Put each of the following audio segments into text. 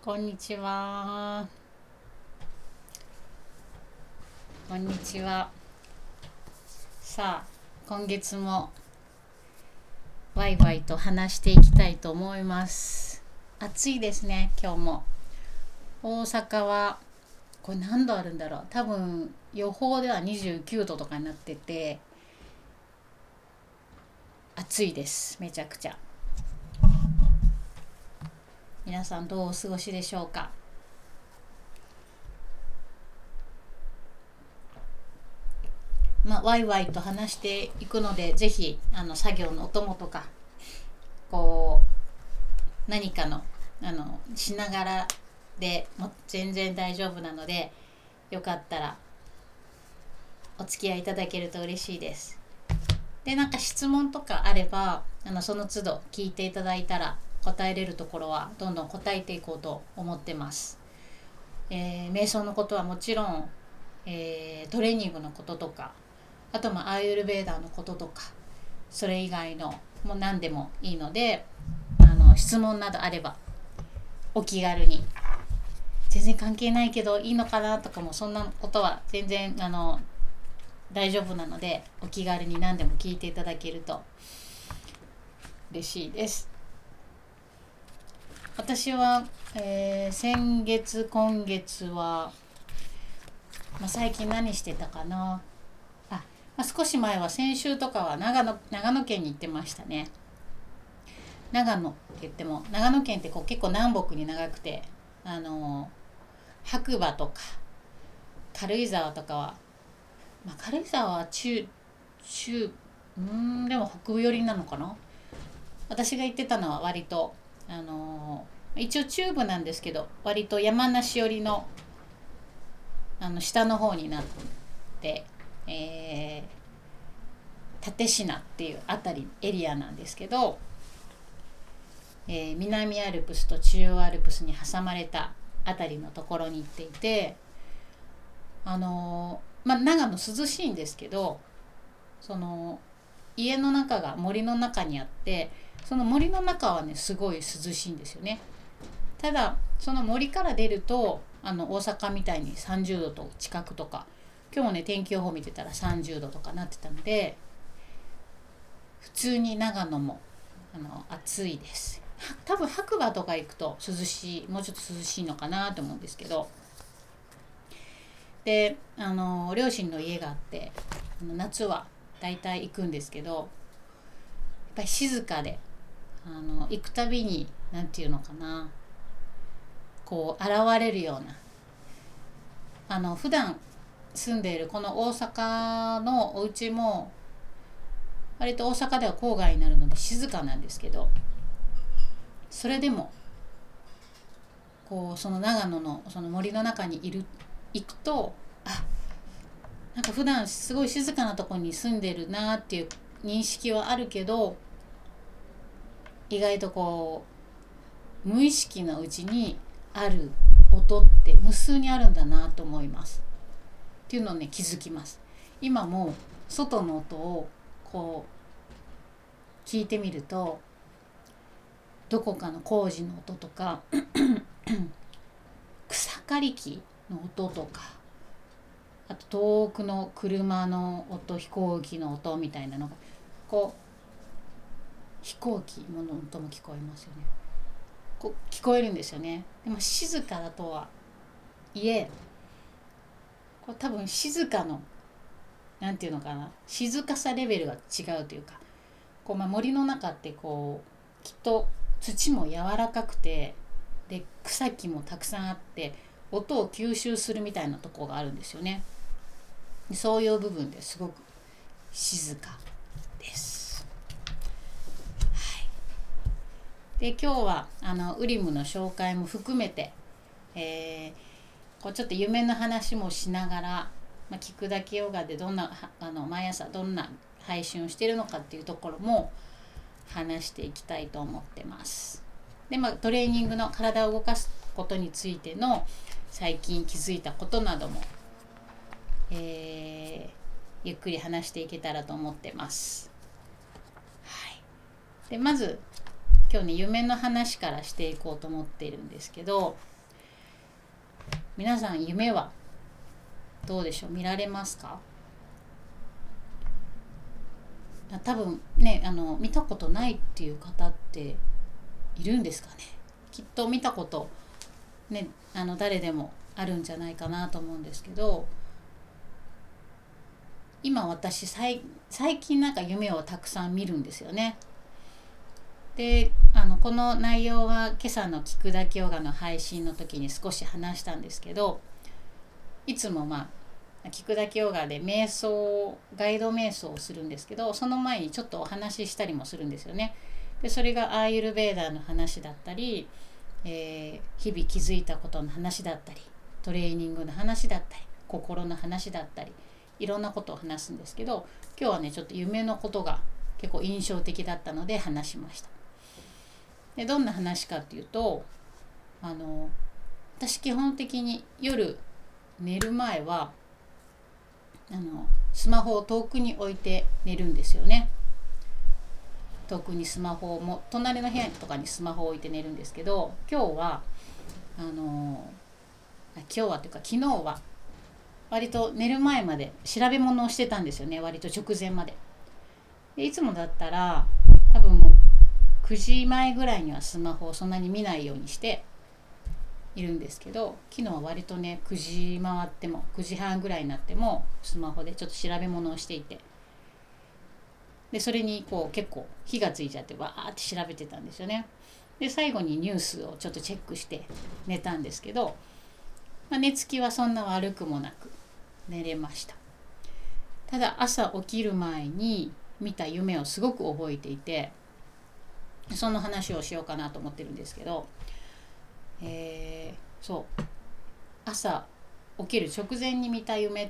こんにちは。こんにちは。さあ、今月もワイワイと話していきたいと思います。暑いですね、今日も。大阪はこれ何度あるんだろう。多分予報では29度とかになってて暑いです。めちゃくちゃ。皆さんどうお過ごしでしょうか？まあ、ワイワイと話していくのでぜひあの作業のお供とかこう何かのあのしながらでも全然大丈夫なのでよかったらお付き合いいただけると嬉しいです。でなんか質問とかあればあのその都度聞いていただいたら答えれるところはどんどん答えていこうと思ってます。えー瞑想のことはもちろん、えートレーニングのこととかあとまあアーユルベーダーのこととかそれ以外のもう何でもいいのであの質問などあればお気軽に全然関係ないけどいいのかなとかもそんなことは全然あの大丈夫なのでお気軽に何でも聞いていただけると嬉しいです。私は、えー先月今月は、まあ、最近何してたかな。あ、まあ、少し前は先週とかは長野長野県に行ってましたね。長野って言っても長野県ってこう結構南北に長くてあのー白馬とか軽井沢とかは、まあ、軽井沢は中中うんでも北部寄りなのかな。私が行ってたのは割とあの一応中部なんですけど割と山梨寄りのあの下の方になって、えー、立科っていうあたりエリアなんですけど、えー南アルプスと中央アルプスに挟まれたあたりのところに行っていてあのーまあ長野涼しいんですけどその家の中が森の中にあってその森の中はねすごい涼しいんですよね。ただその森から出るとあの大阪みたいに30度と近くとか今日もね天気予報見てたら30度とかなってたので普通に長野もあの暑いです。多分白馬とか行くと涼しいもうちょっと涼しいのかなと思うんですけど。であの両親の家があってあの夏は大体行くんですけどやっぱり静かであの行くたびに何て言うのかなこう現れるようなあの普段住んでいるこの大阪のお家も割と大阪では郊外になるので静かなんですけどそれでもこうその長野のその森の中にいる行くとあなんか普段すごい静かなとこに住んでるなっていう認識はあるけど意外とこう無意識のうちにある音って無数にあるんだなと思います。っていうのをね気づきます。今も外の音をこう聞いてみるとどこかの工事の音とか 草刈り機の音とかあと遠くの車の音飛行機の音みたいなのがこう飛行機の音も聞こえますよね。こう聞こえるんですよね。でも静かだとはいえこう多分静かのなんていうのかな。静かさレベルが違うというかこう、まあ、森の中ってこうきっと土も柔らかくてで草木もたくさんあって音を吸収するみたいなとこがあるんですよね。そういう部分ですごく静かです。はい、で今日はあのウリムの紹介も含めて、えーこうちょっと夢の話もしながら、まあ、聞くだけヨガでどんなあの毎朝どんな配信をしてるのかっていうところも話していきたいと思ってます。でまあトレーニングの体を動かすことについての最近気づいたことなども、えーゆっくり話していけたらと思ってます。はい、でまず今日ね夢の話からしていこうと思っているんですけど皆さん夢はどうでしょう？見られますか？多分ねあの見たことないっていう方っているんですかね？きっと見たことねあの誰でもあるんじゃないかなと思うんですけど今私最近なんか夢をたくさん見るんですよね。であのこの内容は今朝の「聞くだけヨガ」の配信の時に少し話したんですけどいつもまあ聞くだけヨガで瞑想ガイド瞑想をするんですけどその前にちょっとお話ししたりもするんですよね。でそれがアーユルベーダーの話だったり、えー、日々気づいたことの話だったりトレーニングの話だったり心の話だったりいろんなことを話すんですけど今日はねちょっと夢のことが結構印象的だったので話しました。でどんな話かっていうとあの私基本的に夜寝る前はあのスマホを遠くに置いて寝るんですよね。遠くにスマホも隣の部屋とかにスマホを置いて寝るんですけど今日はあの今日はというか昨日は割と寝る前まで調べ物をしてたんですよね割と直前まで。でいつもだったら多分もう9時前ぐらいにはスマホをそんなに見ないようにしているんですけど昨日は割とね9時回っても9時半ぐらいになってもスマホでちょっと調べ物をしていて。でそれにこう結構火がついちゃってわーって調べてたんですよね。で最後にニュースをちょっとチェックして寝たんですけど、まあ、寝つきはそんな悪くもなく寝れました。ただ朝起きる前に見た夢をすごく覚えていてその話をしようかなと思ってるんですけど、えー、そう。朝起きる直前に見た夢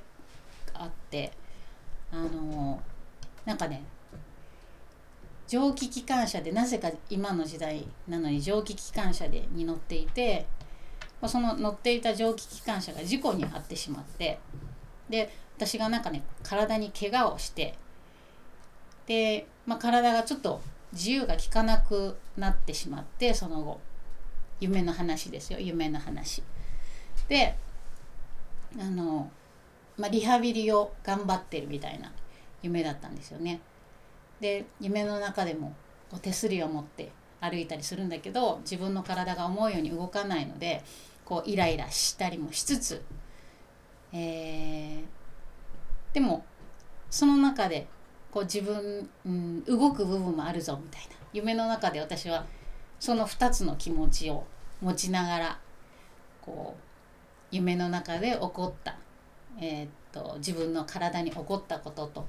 があってあのなんかね蒸気機関車でなぜか今の時代なのに蒸気機関車でに乗っていてその乗っていた蒸気機関車が事故に遭ってしまってで私がなんかね体に怪我をしてで、まあ、体がちょっと自由が利かなくなってしまってその後夢の話ですよ夢の話。であの、まあ、リハビリを頑張ってるみたいな夢だったんですよね。で夢の中でもこう手すりを持って歩いたりするんだけど自分の体が思うように動かないのでこうイライラしたりもしつつ、えー、でもその中でこう自分、うん、動く部分もあるぞみたいな。夢の中で私はその2つの気持ちを持ちながらこう夢の中で起こった、えー、っと自分の体に起こったことと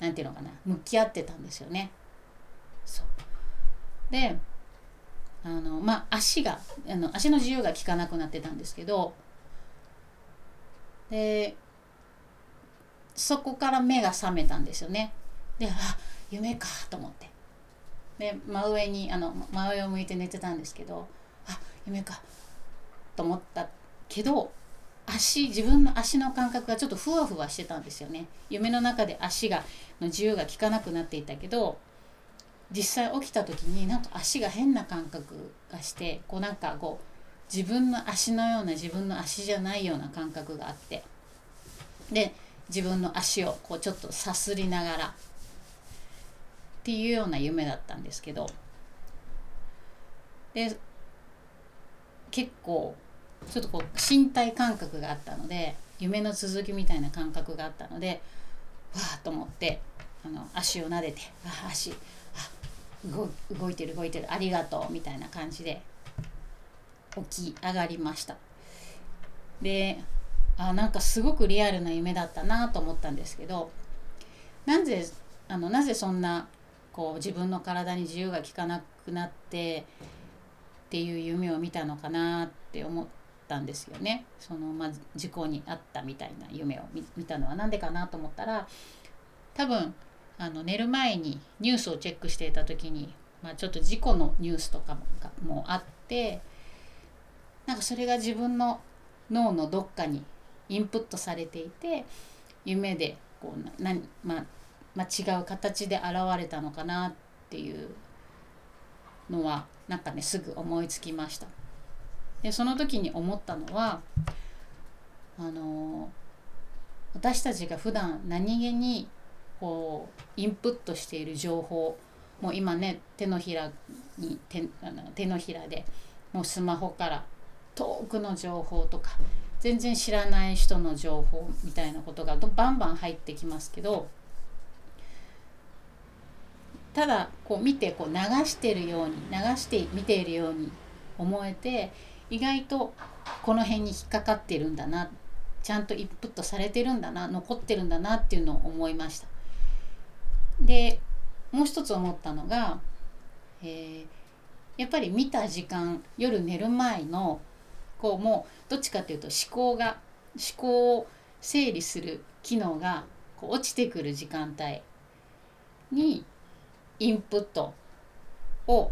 何て言うのかな。向き合ってたんですよね。そう。であのまあ足があの足の自由が利かなくなってたんですけどでそこから目が覚めたんですよね。であ夢かと思ってで真上にあの真上を向いて寝てたんですけどあ夢かと思ったけど足自分の足の感覚がちょっとふわふわしてたんですよね夢の中で足がの自由が利かなくなっていたけど実際起きた時になんか足が変な感覚がしてこうなんかこう自分の足のような自分の足じゃないような感覚があって。で自分の足をこうちょっとさすりながらっていうような夢だったんですけど。で結構ちょっとこう身体感覚があったので夢の続きみたいな感覚があったのでわあと思ってあの足を撫でて「あ足あ動動いてる動いてるありがとう」みたいな感じで起き上がりました。であなんかすごくリアルな夢だったなと思ったんですけどなぜあのなぜそんなこう自分の体に自由が利かなくなってっていう夢を見たのかなって思ったんですよね。その、まあ、事故に遭ったみたいな夢を見たのは何でかなと思ったら多分あの寝る前にニュースをチェックしていた時に、まあ、ちょっと事故のニュースとかももあってなんかそれが自分の脳のどっかにインプットされていて夢でこうなまあ、まあ、違う形で現れたのかなっていうのはなんかねすぐ思いつきました。でその時に思ったのはあの私たちが普段何気にこうインプットしている情報もう今ね手のひらに手あの手のひらでもうスマホから遠くの情報とか全然知らない人の情報みたいなことがバンバン入ってきますけどただこう見てこう流してるように流して見ているように思えて意外とこの辺に引っかかってるんだなちゃんとインプットされてるんだな残ってるんだなっていうのを思いました。でもう一つ思ったのが、えー、やっぱり見た時間夜寝る前のこうもうどっちかっていうと思考が思考を整理する機能がこう落ちてくる時間帯にインプットを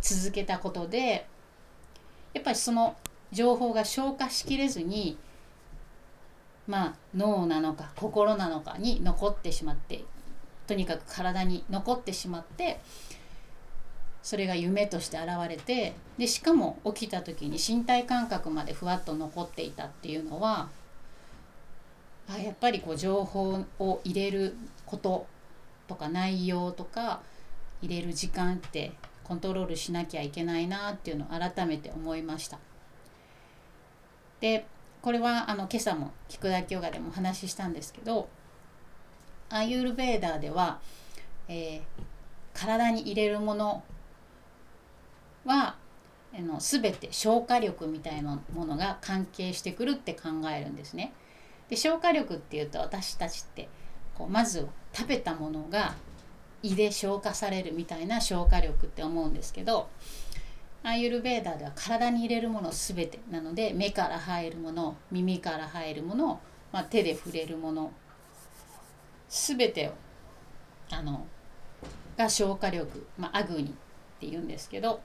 続けたことでやっぱりその情報が消化しきれずにまあ脳なのか心なのかに残ってしまってとにかく体に残ってしまってそれが夢として現れてでしかも起きた時に身体感覚までふわっと残っていたっていうのはあやっぱりこう情報を入れることとか内容とか入れる時間ってコントロールしなきゃいけないなっていうのを改めて思いました。でこれはあの今朝も菊田ヨガでもお話ししたんですけどアユールベーダーでは、えー、体に入れるものはあの全て消化力みたいなものが関係してくるって考えるんですね。で消化力っていうと私たちってこうまず食べたものが胃で消化されるみたいな消化力って思うんですけどアーユルベーダーでは体に入れるもの全てなので目から入るもの耳から入るもの、まあ、手で触れるもの全てをあのが消化力、まあ、アグニっていうんですけど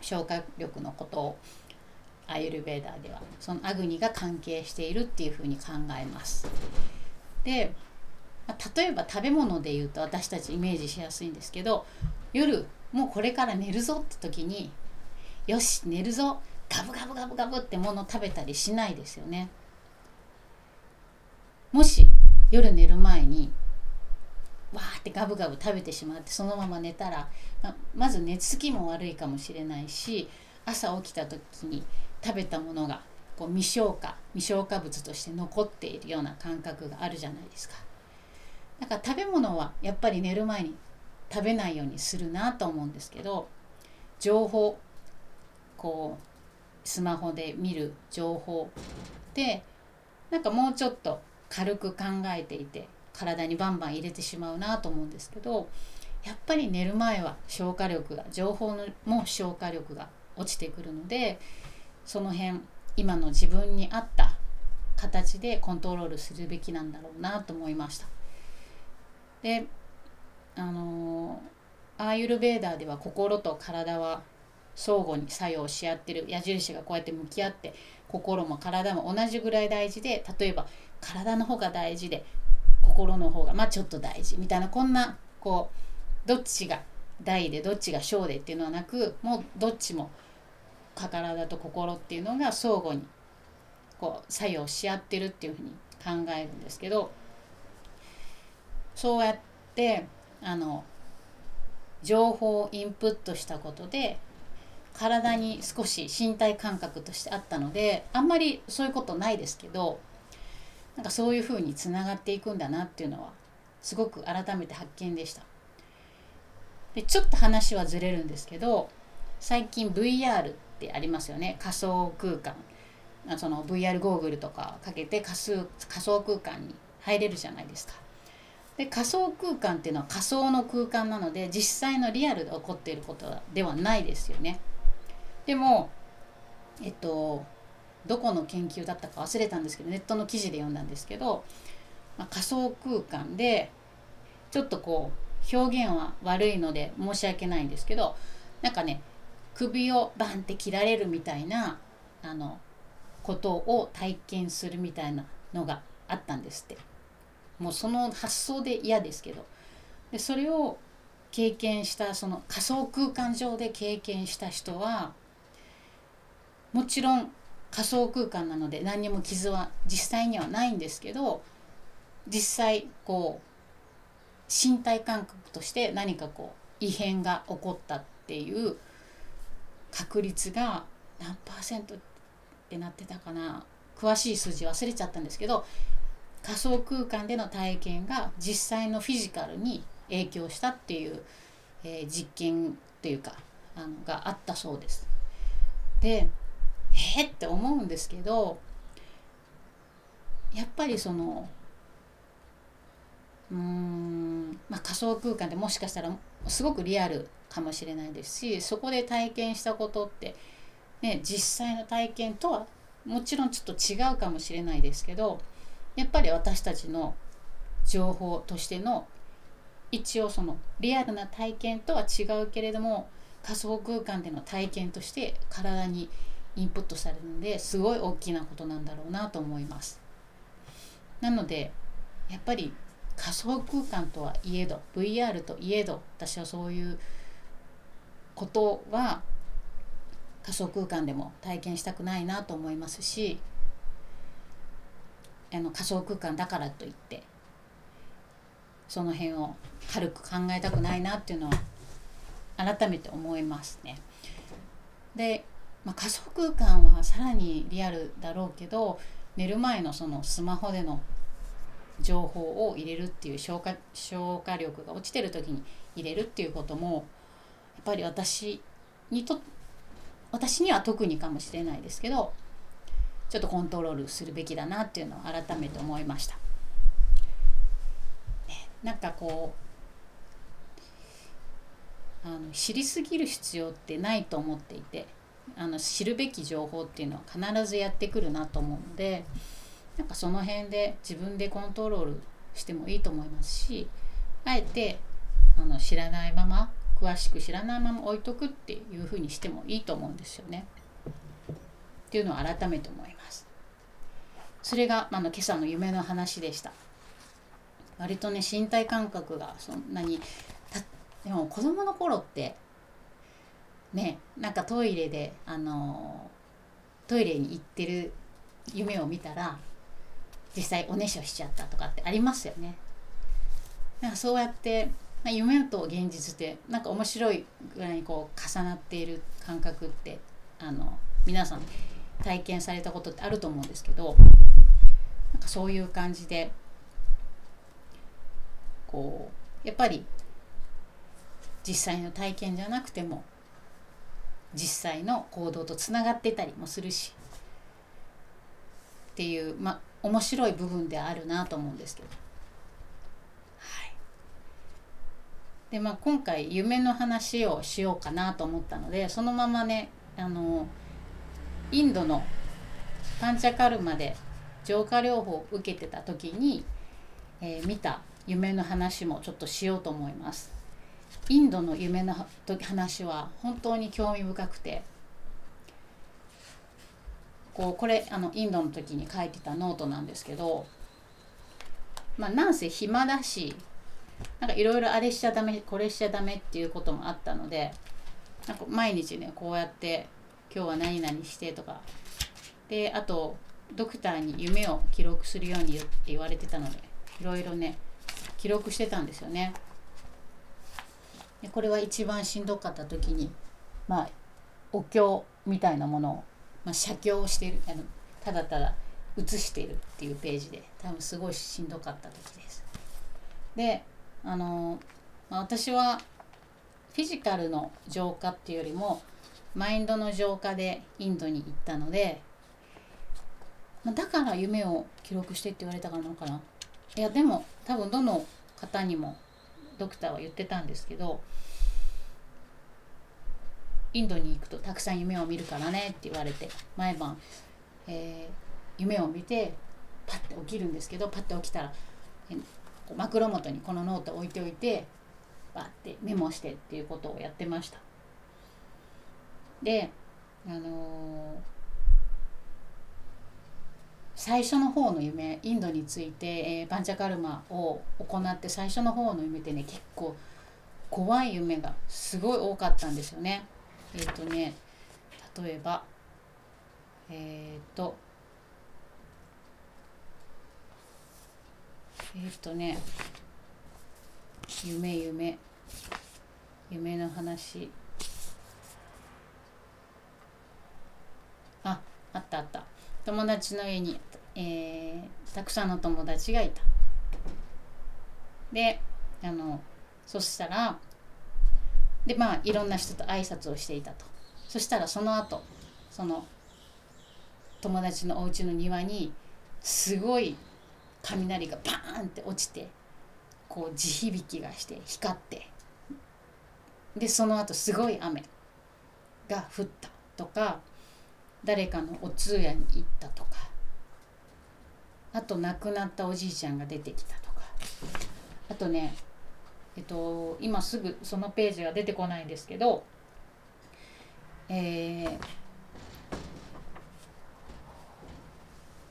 消化力のことをアユルベーダーではそのアグニが関係しているっていうふうに考えます。で例えば食べ物で言うと私たちイメージしやすいんですけど夜もうこれから寝るぞって時によし寝るぞガブガブガブガブってもの食べたりしないですよね。もし夜寝る前にわーってガブガブ食べてしまってそのまま寝たらまず寝つきも悪いかもしれないし朝起きた時に食べたものがこう未消化未消化物として残っているような感覚があるじゃないですか。だから食べ物はやっぱり寝る前に食べないようにするなと思うんですけど情報こうスマホで見る情報でなんかもうちょっと軽く考えていて体にバンバン入れてしまうなと思うんですけどやっぱり寝る前は消化力が情報のも消化力が落ちてくるのでその辺今の自分に合った形でコントロールするべきなんだろうなと思いました。であのアーユルベーダーでは心と体は相互に作用し合ってる矢印がこうやって向き合って心も体も同じぐらい大事で例えば体の方が大事で心の方がまあちょっと大事みたいなこんなこうどっちが大でどっちが小でっていうのはなくもうどっちも体と心っていうのが相互にこう作用し合ってるっていうふうに考えるんですけどそうやってあの情報をインプットしたことで体に少し身体感覚としてあったのであんまりそういうことないですけどなんかそういうふうにつながっていくんだなっていうのはすごく改めて発見でした。でちょっと話はずれるんですけど最近 VR ってありますよね仮想空間その VR ゴーグルとかかけて仮想仮想空間に入れるじゃないですか。で仮想空間っていうのは仮想の空間なので実際のリアルで起こっていることではないですよね。でもえっとどこの研究だったか忘れたんですけどネットの記事で読んだんですけど、まあ、仮想空間でちょっとこう表現は悪いので申し訳ないんですけどなんかね首をバンって切られるみたいなあのことを体験するみたいなのがあったんですって。もうその発想で嫌ですけど。でそれを経験したその仮想空間上で経験した人はもちろん仮想空間なので何にも傷は実際にはないんですけど実際こう身体感覚として何かこう異変が起こったっていう確率が何パーセントってなってたかな詳しい数字忘れちゃったんですけど仮想空間での体験が実際のフィジカルに影響したっていう、えー、実験というかあのがあったそうです。でえって思うんですけどやっぱりそのうーん、まあ、仮想空間でもしかしたらすごくリアルかもしれないですしそこで体験したことって、ね、実際の体験とはもちろんちょっと違うかもしれないですけどやっぱり私たちの情報としての一応そのリアルな体験とは違うけれども仮想空間での体験として体にインプットされるのですごい大きなことなんだろうなと思います。なのでやっぱり仮想空間とはいえど VR といえど私はそういうことは仮想空間でも体験したくないなと思いますしあの仮想空間だからといってその辺を軽く考えたくないなっていうのは改めて思いますね。で、まあ、仮想空間はさらにリアルだろうけど寝る前のそのスマホでの情報を入れるっていう消化消化力が落ちてる時に入れるっていうこともやっぱり私にと私には特にかもしれないですけどちょっとコントロールするべきだなっていうのを改めて思いました。なんかこうあの知りすぎる必要ってないと思っていてあの知るべき情報っていうのは必ずやってくるなと思うので。なんかその辺で自分でコントロールしてもいいと思いますしあえてあの知らないまま詳しく知らないまま置いとくっていうふうにしてもいいと思うんですよね。っていうのを改めて思います。それが、まあの今朝の夢の話でした。割とね身体感覚がそんなにでも子供の頃ってねなんかトイレであのトイレに行ってる夢を見たら実際おねしょしちゃったとかってありますよね。なんかそうやって、まあ、夢と現実ってなんか面白いぐらいにこう重なっている感覚ってあの皆さん体験されたことってあると思うんですけどなんかそういう感じでこうやっぱり実際の体験じゃなくても実際の行動とつながってたりもするしっていうまあ面白い部分であるなと思うんですけど。はい、でまあ今回夢の話をしようかなと思ったのでそのままねあのインドのパンチャカルマで浄化療法を受けてた時に、えー、見た夢の話もちょっとしようと思います。インドの夢の話は本当に興味深くてこうこれあのインドの時に書いてたノートなんですけどまあなんせ暇だしなんかいろいろあれしちゃダメこれしちゃダメっていうこともあったのでなんか毎日ねこうやって今日は何々してとかであとドクターに夢を記録するように言って言われてたのでいろいろね記録してたんですよね。でこれは一番しんどかった時にまあお経みたいなものをまあ、写経をしているあのただただ写しているっていうページで多分すごいしんどかった時です。であの、まあ、私はフィジカルの浄化っていうよりもマインドの浄化でインドに行ったので、まあ、だから夢を記録してって言われたからなのかないやでも多分どの方にもドクターは言ってたんですけどインドに行くとたくさん夢を見るからねって言われて毎晩、えー、夢を見てパッて起きるんですけどパッて起きたら枕元にこのノート置いておいてバッてメモしてっていうことをやってました。であのー、最初の方の夢インドについて、えー、パンチャカルマを行って最初の方の夢ってね結構怖い夢がすごい多かったんですよね。えっ、ー、とね例えばえっ、ー、とえっ、ー、とね夢夢夢の話。ああったあった。友達の家に、えー、たくさんの友達がいた。であのそしたらでまあいろんな人と挨拶をしていたと。そしたらその後その友達のお家の庭にすごい雷がバーンって落ちてこう地響きがして光って。でその後すごい雨が降ったとか誰かのお通夜に行ったとかあと亡くなったおじいちゃんが出てきたとか。あとねえっと今すぐそのページが出てこないんですけどえー、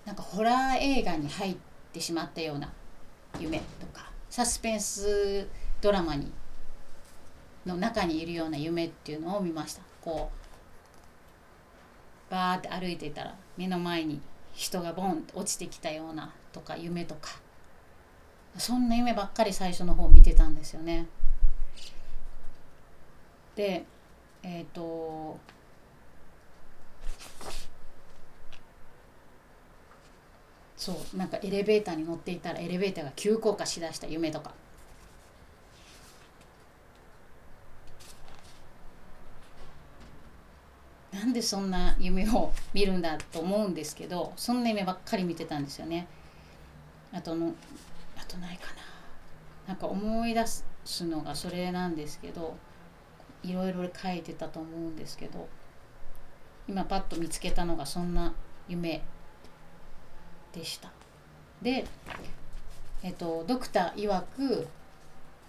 なんかホラー映画に入ってしまったような夢とかサスペンスドラマにの中にいるような夢っていうのを見ました。こうバーって歩いていたら目の前に人がボンって落ちてきたようなとか夢とか。そんな夢ばっかり最初の方見てたんですよね。でえっ、ー、とそうなんかエレベーターに乗っていたらエレベーターが急降下しだした夢とか。なんでそんな夢を見るんだと思うんですけどそんな夢ばっかり見てたんですよね。あとのとないかな。なんか思い出すのがそれなんですけどいろいろ書いてたと思うんですけど今パッと見つけたのがそんな夢でした。でえっとドクター曰く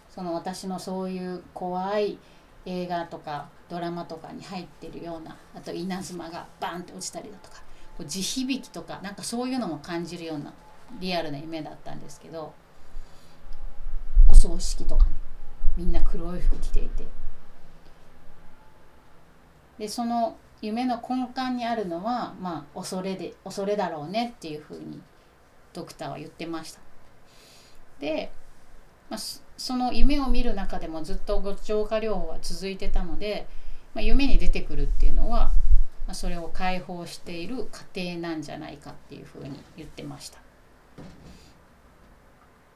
その私のそういう怖い映画とかドラマとかに入ってるようなあと稲妻がバンって落ちたりだとかこう地響きとかなんかそういうのも感じるようなリアルな夢だったんですけど葬式とかね。みんな黒い服着ていて。でその夢の根幹にあるのはまあ恐れで恐れだろうねっていうふうにドクターは言ってました。で、まあ、その夢を見る中でもずっとご浄化療法は続いてたので、まあ、夢に出てくるっていうのは、まあ、それを解放している過程なんじゃないかっていうふうに言ってました。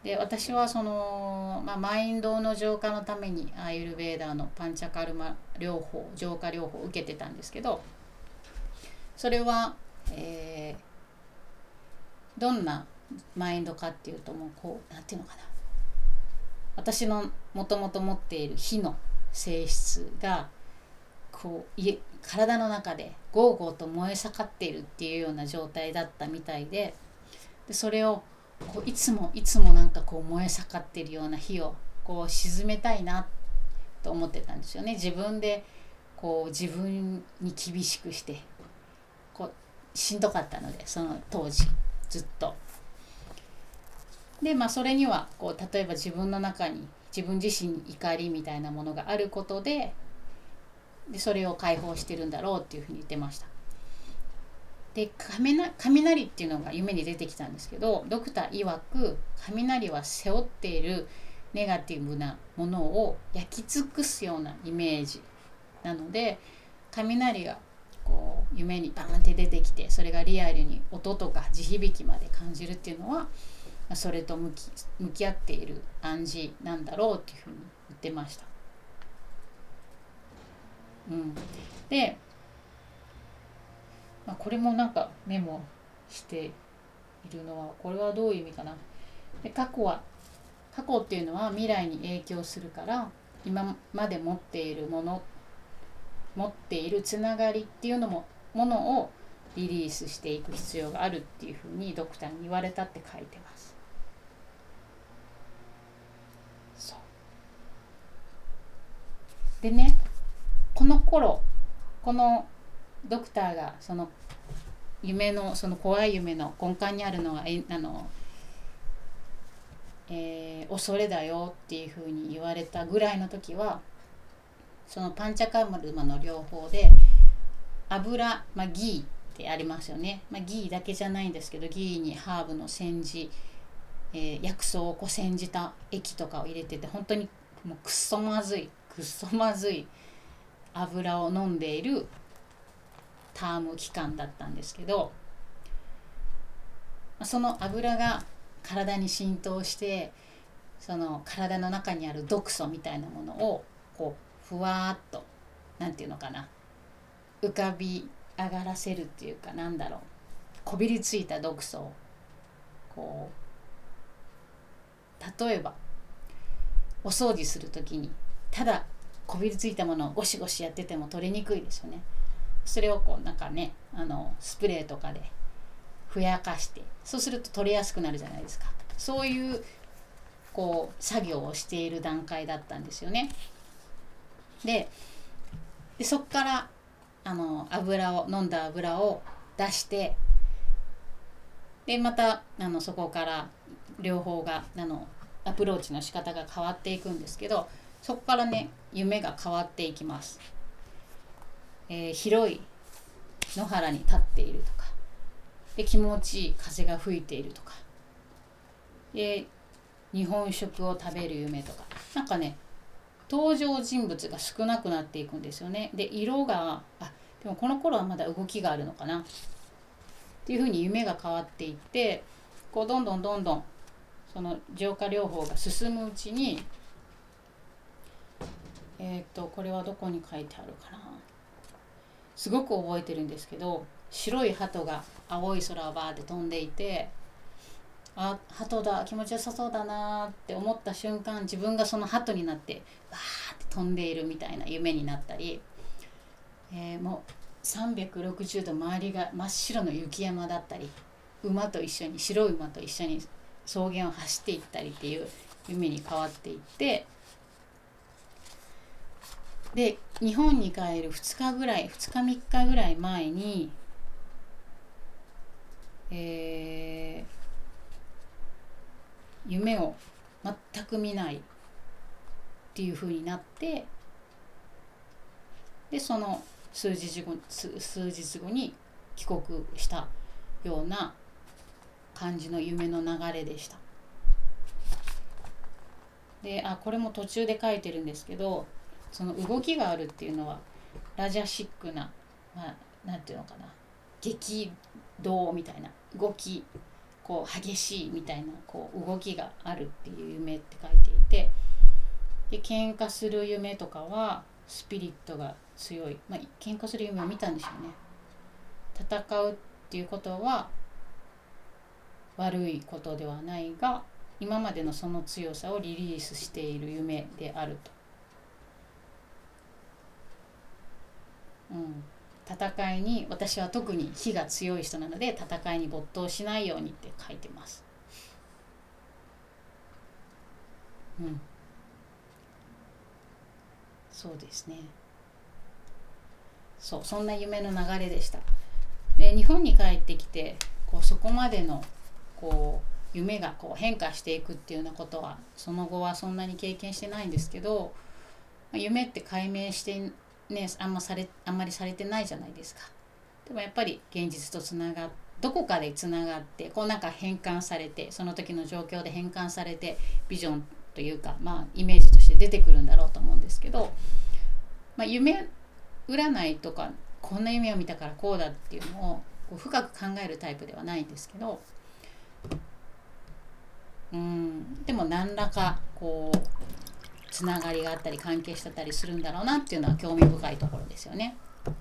で私はその、まあ、マインドの浄化のためにアーユルベーダーのパンチャカルマ療法浄化療法を受けてたんですけどそれは、えー、どんなマインドかっていうともうこう何て言うのかな。私のもともと持っている火の性質がこう体の中でゴーゴーと燃え盛っているっていうような状態だったみたいででそれをこういつもいつもなんかこう燃え盛ってるような火をこう沈めたいなと思ってたんですよね自分でこう自分に厳しくしてこうしんどかったのでその当時ずっと。でまあそれにはこう例えば自分の中に自分自身に怒りみたいなものがあることででそれを解放してるんだろうっていうふうに言ってました。で雷っていうのが夢に出てきたんですけどドクター曰く雷は背負っているネガティブなものを焼き尽くすようなイメージなので雷がこう夢にバーンって出てきてそれがリアルに音とか地響きまで感じるっていうのはそれと向き向き合っている暗示なんだろうっていうふうに言ってました。うん、でまあ、これもなんかメモしているのはこれはどういう意味かなで過去は過去っていうのは未来に影響するから今まで持っているもの持っているつながりっていうのもものをリリースしていく必要があるっていうふうにドクターに言われたって書いてます。そうでねこの頃このドクターがその夢のその怖い夢の根幹にあるのはえあのえー、恐れだよっていうふうに言われたぐらいの時はそのパンチャカーマルマの両方で油、まあ、ギーってありますよね、まあ、ギーだけじゃないんですけどギーにハーブの煎じ、えー、薬草をこ煎じた液とかを入れてて本当にもうくっそまずいくっそまずい油を飲んでいるターム期間だったんですけどその油が体に浸透してその体の中にある毒素みたいなものをこうふわっと何て言うのかな浮かび上がらせるっていうかなんだろうこびりついた毒素をこう例えばお掃除する時にただこびりついたものをゴシゴシやってても取れにくいですよね。それをこうなんかねあのスプレーとかでふやかしてそうすると取れやすくなるじゃないですかそういうこう作業をしている段階だったんですよね。でそっからあの油を飲んだ油を出してでまたあのそこから両方があのアプローチの仕方が変わっていくんですけどそこからね夢が変わっていきます。えー、広い野原に立っているとか。で気持ちいい風が吹いているとか。で日本食を食べる夢とか。なんかね登場人物が少なくなっていくんですよね。で色があでもこの頃はまだ動きがあるのかな。っていうふうに夢が変わっていってこうどんどんどんどんその浄化療法が進むうちにえっ、とこれはどこに書いてあるかな。すごく覚えてるんですけど白い鳩が青い空をバーって飛んでいてあ鳩だ気持ちよさそうだなって思った瞬間自分がその鳩になってわーって飛んでいるみたいな夢になったり、えー、もう360度周りが真っ白の雪山だったり馬と一緒に白い馬と一緒に草原を走っていったりっていう夢に変わっていってで日本に帰る2日ぐらい2日3日ぐらい前にえー、夢を全く見ないっていうふうになってでその数日後数日後に帰国したような感じの夢の流れでした。であこれも途中で書いてるんですけどその動きがあるっていうのはラジャシックな、まあ、なんていうのかな。激動みたいな。動きこう激しいみたいなこう動きがあるっていう夢って書いていて。で喧嘩する夢とかはスピリットが強い、まあ、喧嘩する夢を見たんでしょうね。戦うっていうことは悪いことではないが今までのその強さをリリースしている夢であると。うん、戦いに私は特に火が強い人なので戦いに没頭しないようにって書いてます。うん、そうですね。そうそんな夢の流れでした。で日本に帰ってきてこうそこまでのこう夢がこう変化していくっていうようなことはその後はそんなに経験してないんですけど夢って解明してねあんまされあんまりされてないじゃないですか。でもやっぱり現実とつながどこかでつながってこうなんか変換されてその時の状況で変換されてビジョンというかまあイメージとして出てくるんだろうと思うんですけど、まあ、夢占いとかこんな夢を見たからこうだっていうのをこう深く考えるタイプではないんですけどうんでも何らかこうつながりがあったり関係してたりするんだろうなっていうのは興味深いところですよね。っ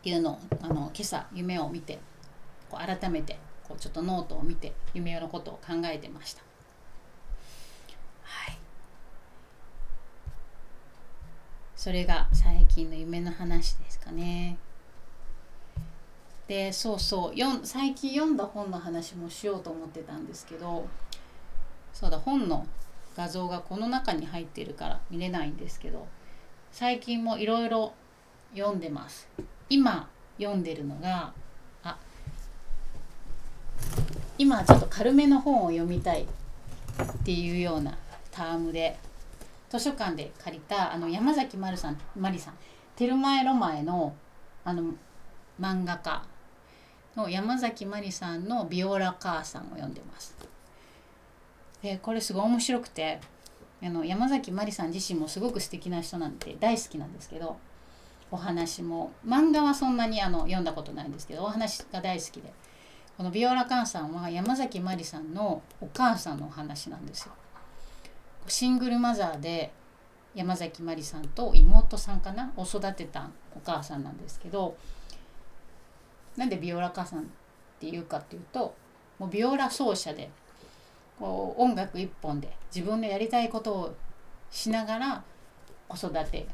ていうのをあの今朝夢を見てこう改めてこうちょっとノートを見て夢のことを考えてました。それが最近の夢の話ですかね。でそうそう最近読んだ本の話もしようと思ってたんですけどそうだ本の画像がこの中に入っているから見れないんですけど最近もいろいろ読んでます今読んでるのがあ今ちょっと軽めの本を読みたいっていうようなタームで図書館で借りたあの山崎まるさんまりさん「テルマエロマエの」あの漫画家の山崎まりさんの「ビオラ母さん」を読んでます。でこれすごい面白くてあの山崎まりさん自身もすごく素敵な人なんで大好きなんですけどお話も漫画はそんなにあの読んだことないんですけどお話が大好きでこのビオラ母さんは山崎まりさんのお母さんのお話なんですよ。シングルマザーで山崎まりさんと妹さんかなを育てたお母さんなんですけどなんでビオラ母さんっていうかっていうともうビオラ奏者でこう音楽一本で自分のやりたいことをしながら子育て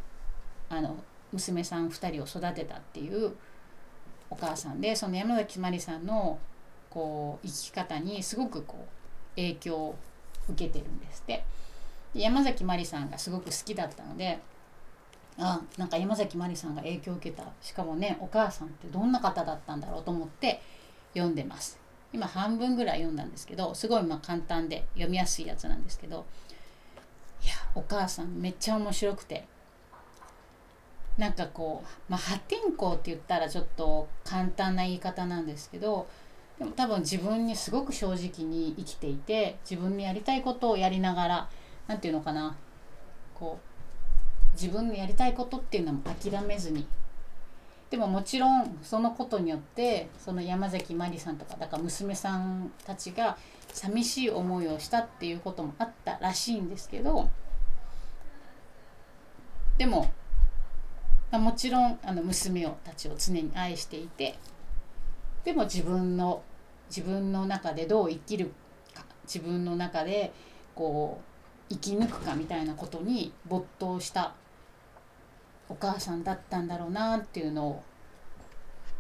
あの娘さん2人を育てたっていうお母さんでその山崎まりさんのこう生き方にすごくこう影響を受けてるんですって。山崎まりさんがすごく好きだったのであなんか山崎まりさんが影響を受けた。しかもねお母さんってどんな方だったんだろうと思って読んでます。今半分ぐらい読んだんですけどすごいま簡単で読みやすいやつなんですけどいやお母さんめっちゃ面白くてなんかこう、まあ、破天荒って言ったらちょっと簡単な言い方なんですけどでも多分自分にすごく正直に生きていて自分のやりたいことをやりながら何て言うのかなこう自分のやりたいことっていうのも諦めずにでももちろんそのことによってその山崎まりさんとかだから娘さんたちが寂しい思いをしたっていうこともあったらしいんですけどでも、まあ、もちろんあの娘をたちを常に愛していてでも自分の自分の中でどう生きるか自分の中でこう生き抜くかみたいなことに没頭したお母さんだったんだろうなっていうの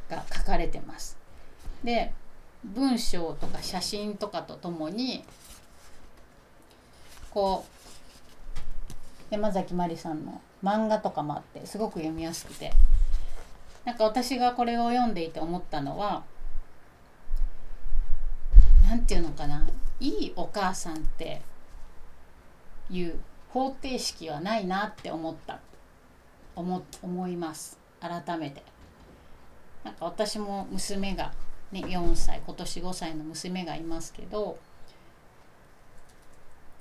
が書かれてます。で文章とか写真とかとともにこう山崎まりさんの漫画とかもあってすごく読みやすくてなんか私がこれを読んでいて思ったのは何て言うのかないいお母さんっていう方程式はないなって思った思思います。改めて。なんか私も娘がね4歳今年5歳の娘がいますけど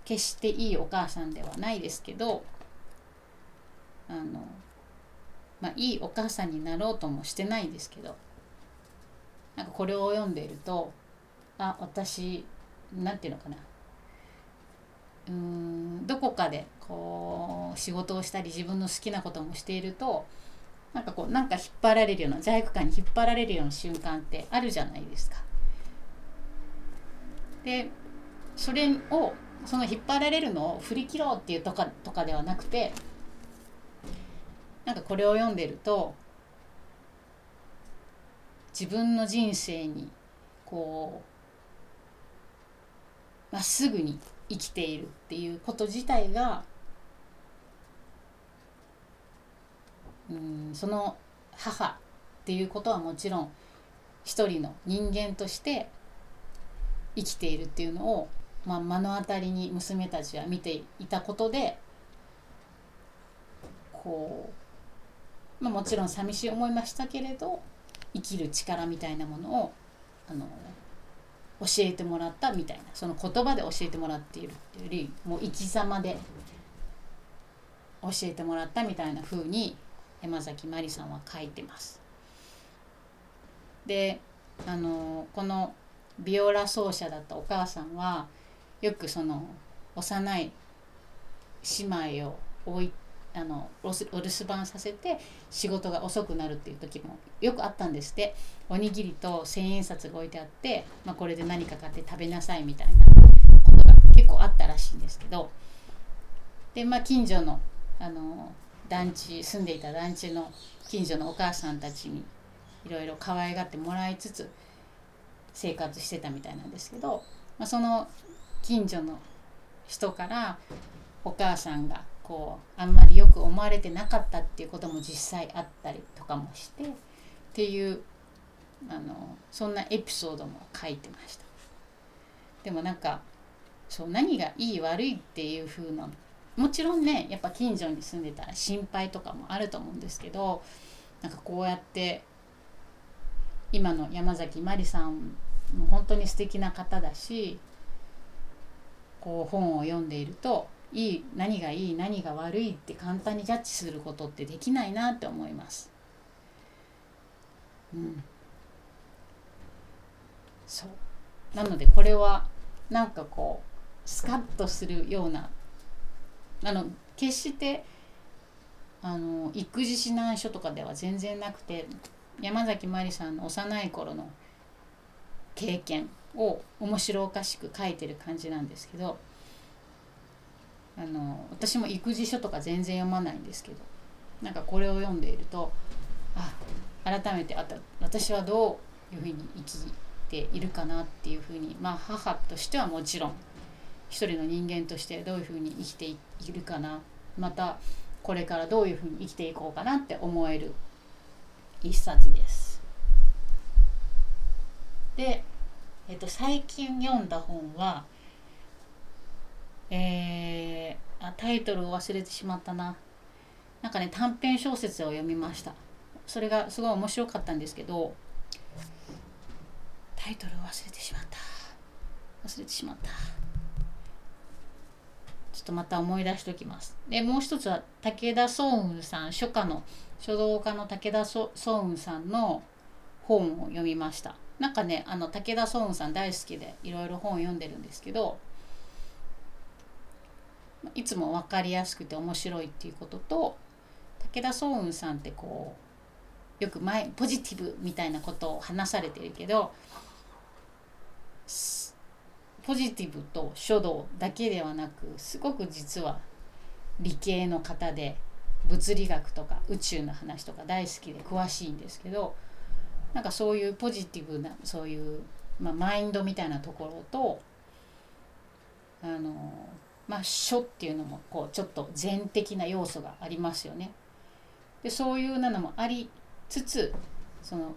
決していいお母さんではないですけどあのまあいいお母さんになろうともしてないですけどなんかこれを読んでいるとあ私なんていうのかな。うんどこかでこう仕事をしたり自分の好きなこともしているとなんかこうなんか引っ張られるような罪悪感に引っ張られるような瞬間ってあるじゃないですか。でそれをその引っ張られるのを振り切ろうっていうとかとかではなくてなんかこれを読んでると自分の人生にこうまっすぐに生きているっていうこと自体がうんその母っていうことはもちろん一人の人間として生きているっていうのを、まあ、目の当たりに娘たちは見ていたことでこう、まあ、もちろん寂しい思いましたけれど生きる力みたいなものをあの教えてもらったみたいなその言葉で教えてもらっているっていうよりもう生き様で教えてもらったみたいな風に山崎まりさんは書いてます。であのこのビオラ奏者だったお母さんはよくその幼い姉妹を置いあのお留守番させて仕事が遅くなるっていう時もよくあったんですって。おにぎりと千円札が置いてあって、まあ、これで何か買って食べなさいみたいなことが結構あったらしいんですけど。でまあ近所のあの団地住んでいた団地の近所のお母さんたちにいろいろ可愛がってもらいつつ生活してたみたいなんですけど、まあ、その近所の人からお母さんがこうあんまりよく思われてなかったっていうことも実際あったりとかもしてっていうあのそんなエピソードも書いてました。でもなんかそう何がいい悪いっていう風なもちろんねやっぱ近所に住んでたら心配とかもあると思うんですけどなんかこうやって今の山崎まりさんも本当に素敵な方だしこう本を読んでいるといい何がいい何が悪いって簡単にジャッジすることってできないなって思います。うん、そうなのでこれはなんかこうスカッとするようなあの決してあの育児指南書とかでは全然なくて山崎まりさんの幼い頃の経験を面白おかしく書いてる感じなんですけどあの私も育児書とか全然読まないんですけどなんかこれを読んでいるとあ改めてあた私はどういうふうに生きているかなっていうふうにまあ母としてはもちろん一人の人間としてどういうふうに生きているかなまたこれからどういうふうに生きていこうかなって思える一冊です。で、えっと、最近読んだ本はえー、あタイトルを忘れてしまったな。なんかね短編小説を読みました。それがすごい面白かったんですけどタイトルを忘れてしまった。忘れてしまった。ちょっとまた思い出しておきます。でもう一つは武田壮雲さん書家の書道家の武田壮雲さんの本を読みました。なんかねあの武田壮雲さん大好きでいろいろ本を読んでるんですけどいつも分かりやすくて面白いっていうことと武田壮雲さんってこうよく前ポジティブみたいなことを話されてるけどポジティブと書道だけではなくすごく実は理系の方で物理学とか宇宙の話とか大好きで詳しいんですけどなんかそういうポジティブなそういう、まあ、マインドみたいなところとあのまあ書っていうのもこうちょっと全的な要素がありますよね。でそういうなのもありつつその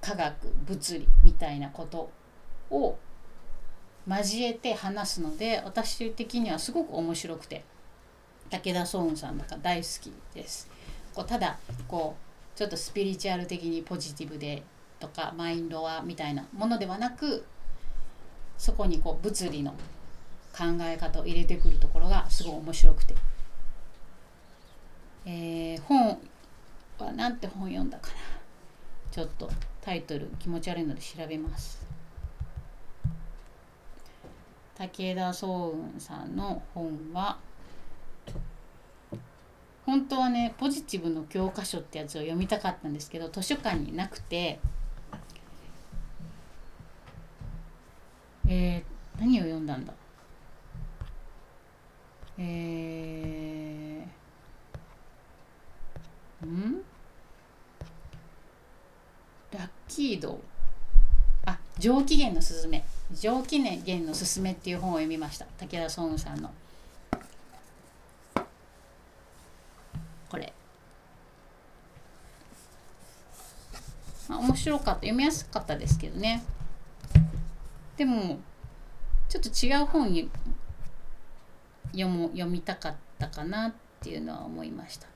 科学物理みたいなことを交えて話すので私的にはすごく面白くて武田壮雲さんとか大好きです。こうただこうちょっとスピリチュアル的にポジティブでとかマインドはみたいなものではなくそこにこう物理の考え方を入れてくるところがすごい面白くて、えー、本は何て本読んだかな。ちょっとタイトル気持ち悪いので調べます。武田壮雲さんの本は本当はねポジティブの教科書ってやつを読みたかったんですけど図書館になくてえー、何を読んだんだ？えー、ん？ラッキード。あ上機嫌のすすめ。上機嫌のすすめっていう本を読みました。武田壮雲さんの。これ。まあ面白かった。読みやすかったですけどね。でもちょっと違う本に読も読みたかったかなっていうのは思いました。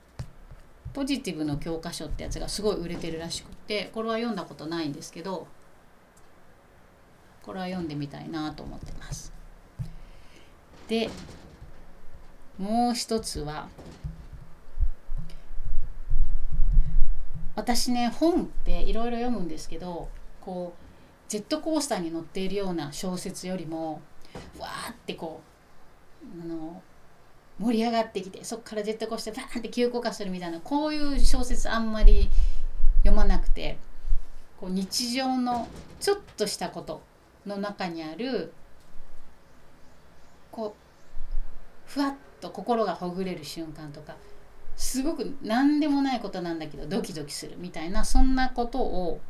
ポジティブの教科書ってやつがすごい売れてるらしくてこれは読んだことないんですけどこれは読んでみたいなと思ってます。でもう一つは私ね本っていろいろ読むんですけどこうジェットコースターに乗っているような小説よりもわーってこうあの盛り上がってきてそこからジェットコースターバーンって急降下するみたいなこういう小説あんまり読まなくてこう日常のちょっとしたことの中にあるこうふわっと心がほぐれる瞬間とかすごく何でもないことなんだけどドキドキするみたいなそんなことを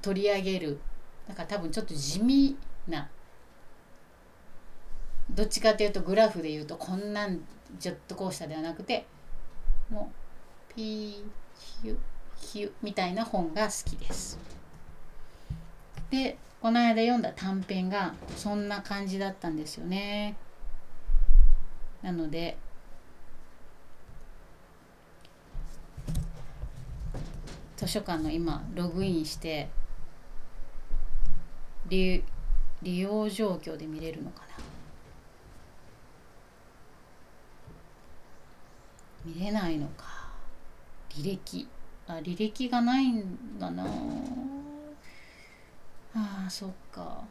取り上げるだか多分ちょっと地味などっちかっていうとグラフで言うとこんなんジェットコースターではなくてもうピーヒュヒュみたいな本が好きです。でこの間読んだ短編がそんな感じだったんですよねなので図書館の今ログインして利用状況で見れるのかな見れないのか。履歴。あ履歴がないんだな。ああそっか。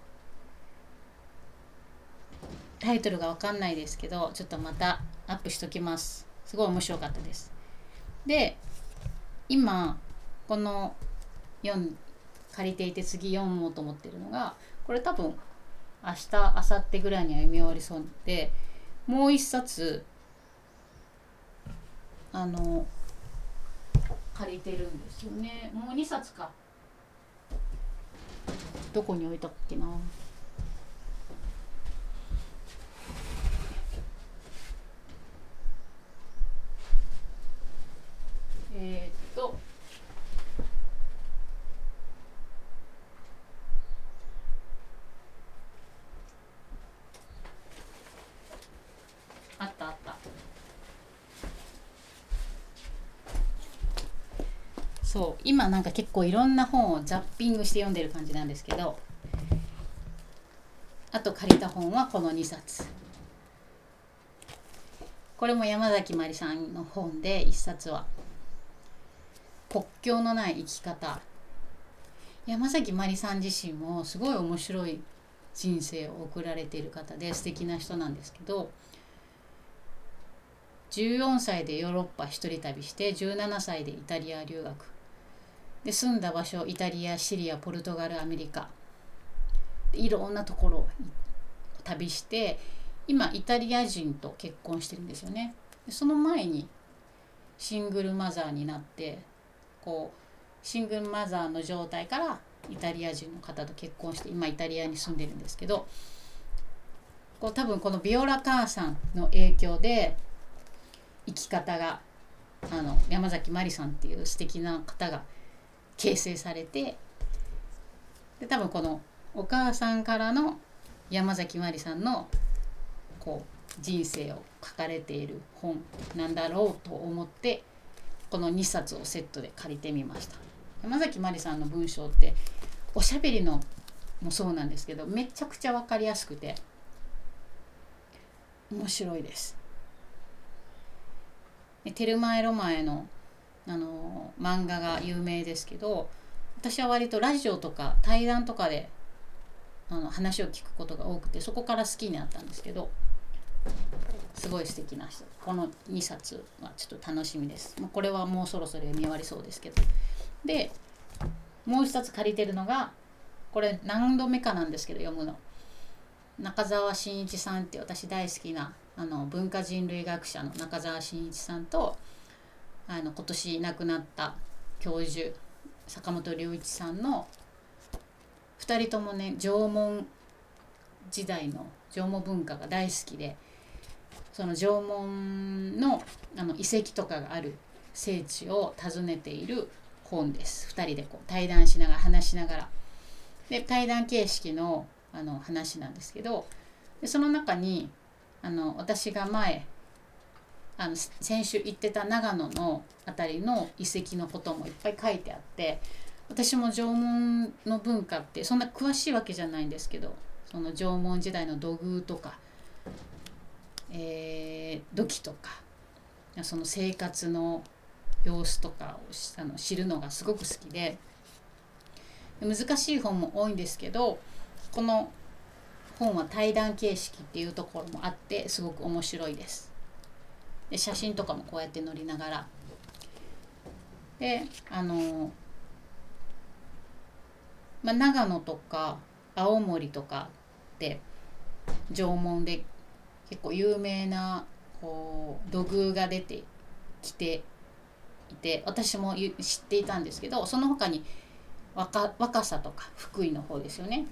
タイトルが分かんないですけどちょっとまたアップしときます。すごい面白かったです。で今この4借りていて次読もうと思ってるのがこれ多分明日明後日ぐらいには読み終わりそうでもう一冊あの借りてるんですよね。もう2冊か。どこに置いたっけな。えー、っとあったあったそう今なんか結構いろんな本をザッピングして読んでる感じなんですけどあと借りた本はこの2冊。これも山崎まりさんの本で1冊は「国境のない生き方」山崎まりさん自身もすごい面白い人生を送られている方で素敵な人なんですけど14歳でヨーロッパ一人旅して17歳でイタリア留学。で住んだ場所イタリアシリアポルトガルアメリカ。いろんなところを旅して今イタリア人と結婚してるんですよね。でその前にシングルマザーになってこうシングルマザーの状態からイタリア人の方と結婚して今イタリアに住んでるんですけどこう多分このビオラ母さんの影響で生き方があの山崎まりさんっていう素敵な方が形成されてで多分このお母さんからの山崎まりさんのこう人生を書かれている本なんだろうと思ってこの2冊をセットで借りてみました。山崎まりさんの文章っておしゃべりのもそうなんですけどめちゃくちゃ分かりやすくて面白いです。でテルマエ・ロマエのあの漫画が有名ですけど私は割とラジオとか対談とかであの話を聞くことが多くてそこから好きになったんですけどすごい素敵な人。この2冊はちょっと楽しみです。これはもうそろそろ読み終わりそうですけど。でもう一冊借りてるのがこれ何度目かなんですけど読むの。中澤真一さんって私大好きなあの文化人類学者の中澤真一さんとあの今年亡くなった教授坂本龍一さんの2人ともね縄文時代の縄文文化が大好きでその縄文のあの遺跡とかがある聖地を訪ねている本です。2人でこう対談しながら話しながら。で対談形式のあの話なんですけどでその中にあの私が前あの先週行ってた長野の辺りの遺跡のこともいっぱい書いてあって私も縄文の文化ってそんな詳しいわけじゃないんですけどその縄文時代の土偶とか、えー、土器とかその生活の様子とかをあの知るのがすごく好きで難しい本も多いんですけどこの本は対談形式っていうところもあってすごく面白いです。で写真とかもこうやって載りながら。であの、まあ、長野とか青森とかって縄文で結構有名なこう土偶が出てきていて私も知っていたんですけどその他に若若狭とか福井の方ですよね。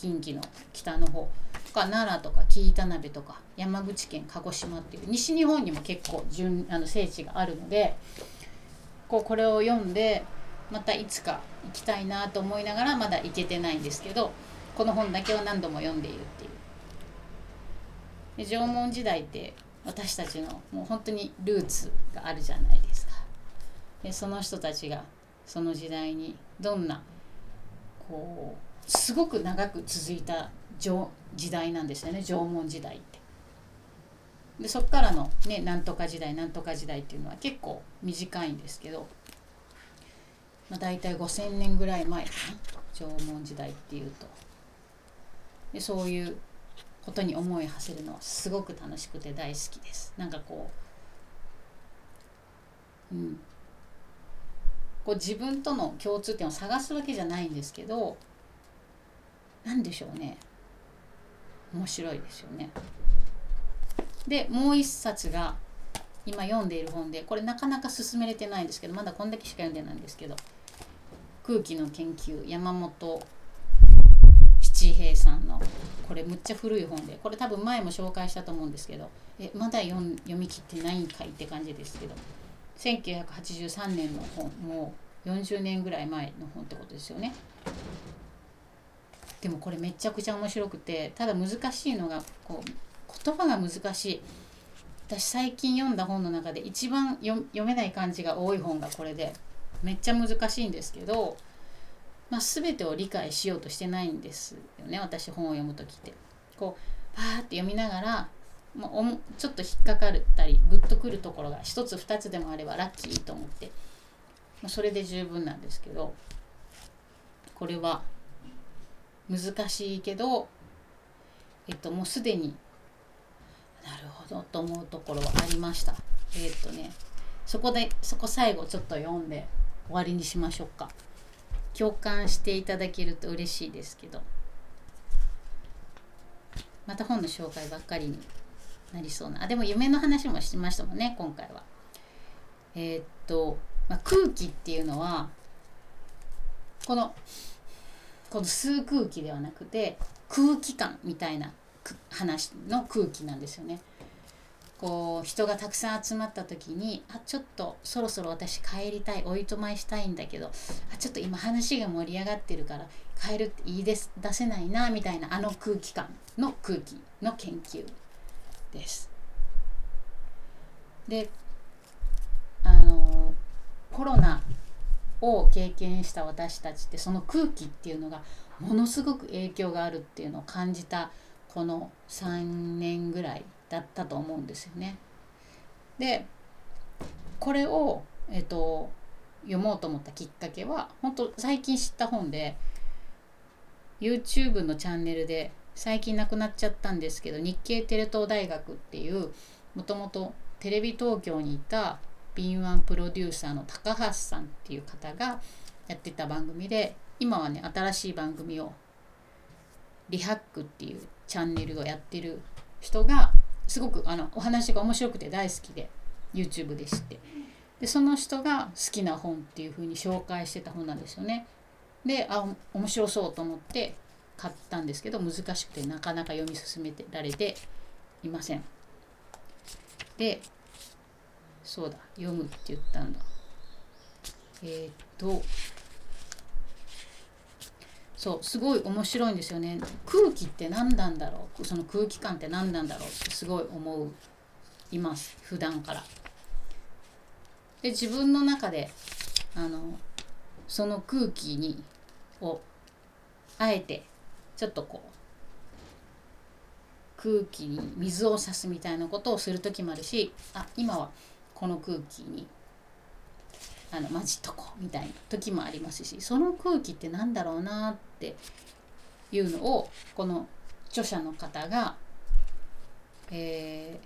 近畿の北の方とか奈良とか紀伊田辺とか山口県鹿児島っていう西日本にも結構順あの聖地があるのでこうこれを読んでまたいつか行きたいなと思いながらまだ行けてないんですけどこの本だけは何度も読んでいるっていう。で縄文時代って私たちのもう本当にルーツがあるじゃないですか。でその人たちがその時代にどんなこうすごく長く続いた時代なんですよね縄文時代って。でそっからのねなんとか時代なんとか時代っていうのは結構短いんですけど、まあ、大体5,000年ぐらい前かな縄文時代っていうと。でそういうことに思い馳せるのはすごく楽しくて大好きです。なんかこううん。こう自分との共通点を探すわけじゃないんですけど何でしょうね。面白いですよね。でもう一冊が今読んでいる本でこれなかなか進めれてないんですけどまだこんだけしか読んでないんですけど空気の研究山本七平さんのこれむっちゃ古い本でこれ多分前も紹介したと思うんですけどえまだ読読み切ってないんかいって感じですけど1983年の本もう40年ぐらい前の本ってことですよね。でもこれめちゃくちゃ面白くてただ難しいのがこう言葉が難しい私最近読んだ本の中で一番読めない漢字が多い本がこれでめっちゃ難しいんですけど、まあ、全てを理解しようとしてないんですよね私本を読む時って。こうパーって読みながら、まあ、おもちょっと引っかかったりグッとくるところが一つ二つでもあればラッキーと思って、まあ、それで十分なんですけどこれは難しいけど、えっと、もうすでになるほどと思うところはありました。え、っとねそこでそこ最後ちょっと読んで終わりにしましょうか。共感していただけると嬉しいですけど。また本の紹介ばっかりになりそうな。あでも夢の話もしましたもんね今回は。えー、っと、まあ、空気っていうのはこのこの吸う空気ではなくて空気感みたいな話の空気なんですよね。こう人がたくさん集まった時にあちょっとそろそろ私帰りたいおいとまいしたいんだけどあちょっと今話が盛り上がってるから帰るって言い出出せないなみたいなあの空気感の空気の研究です。であのコロナを経験した私たちってその空気っていうのがものすごく影響があるっていうのを感じたこの3年ぐらいだったと思うんですよね。でこれを、えっと、読もうと思ったきっかけは本当最近知った本で YouTube のチャンネルで最近亡くなっちゃったんですけど日系テレ東大学っていうもともとテレビ東京にいた敏腕プロデューサーの高橋さんっていう方がやってた番組で今はね新しい番組をリハックっていうチャンネルをやってる人がすごくあのお話が面白くて大好きで YouTube で知って。でその人が好きな本っていう風に紹介してた本なんですよね。であ面白そうと思って買ったんですけど難しくてなかなか読み進めてられていません。でそうだ読むって言ったんだ。えー、っとそうすごい面白いんですよね。空気って何なんだろう？その空気感って何なんだろうってすごい思ういます。普段から。で自分の中であのその空気にをあえてちょっとこう空気に水を差すみたいなことをする時もあるしあ今はこの空気にあの混じっとこうみたいな時もありますしその空気って何だろうなっていうのをこの著者の方が、え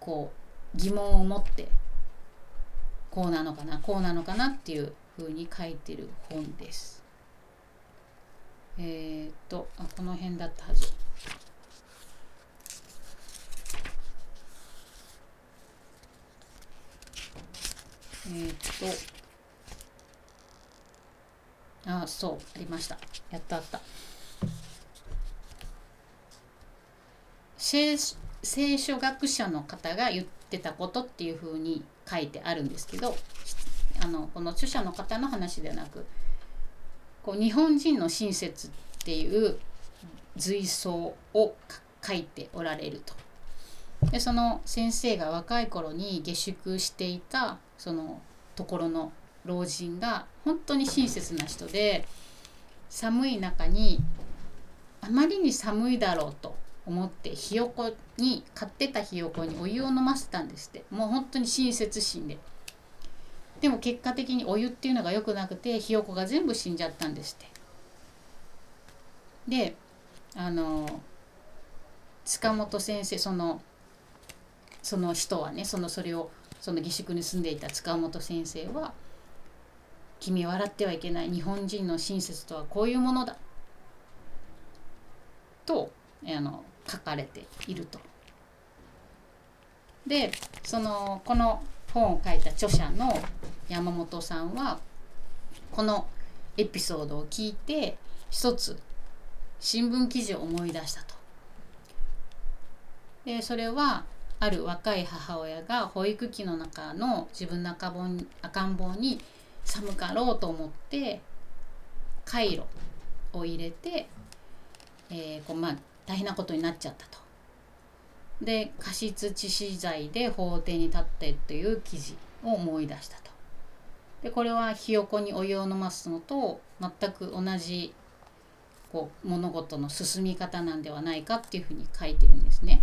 ー、こう疑問を持ってこうなのかなこうなのかなっていうふうに書いてる本です。えっ、とあこの辺だったはず。えー、っと。あそうありました。やったあった。聖書学者の方が言ってたことっていうふうに書いてあるんですけどあのこの著者の方の話ではなくこう日本人の親切っていう随想を書いておられると。でその先生が若い頃に下宿していたそのところの老人が本当に親切な人で寒い中にあまりに寒いだろうと思ってひよこに買ってたひよこにお湯を飲ませたんですって。もう本当に親切心で。でも結果的にお湯っていうのが良くなくてひよこが全部死んじゃったんですって。であの塚本先生そのその人はねそのそれをその下宿に住んでいた塚本先生は「君笑ってはいけない日本人の親切とはこういうものだ」とあの書かれていると。でそのこの本を書いた著者の山本さんはこのエピソードを聞いて一つ新聞記事を思い出したと。でそれはある若い母親が保育器の中の自分の赤ん赤ん坊に寒かろうと思ってカイロを入れて、えーこうまあ、大変なことになっちゃったと。で過失致死罪で法廷に立ってという記事を思い出したと。でこれはひよこにお湯を飲ますのと全く同じこう物事の進み方なんではないかっていうふうに書いてるんですね。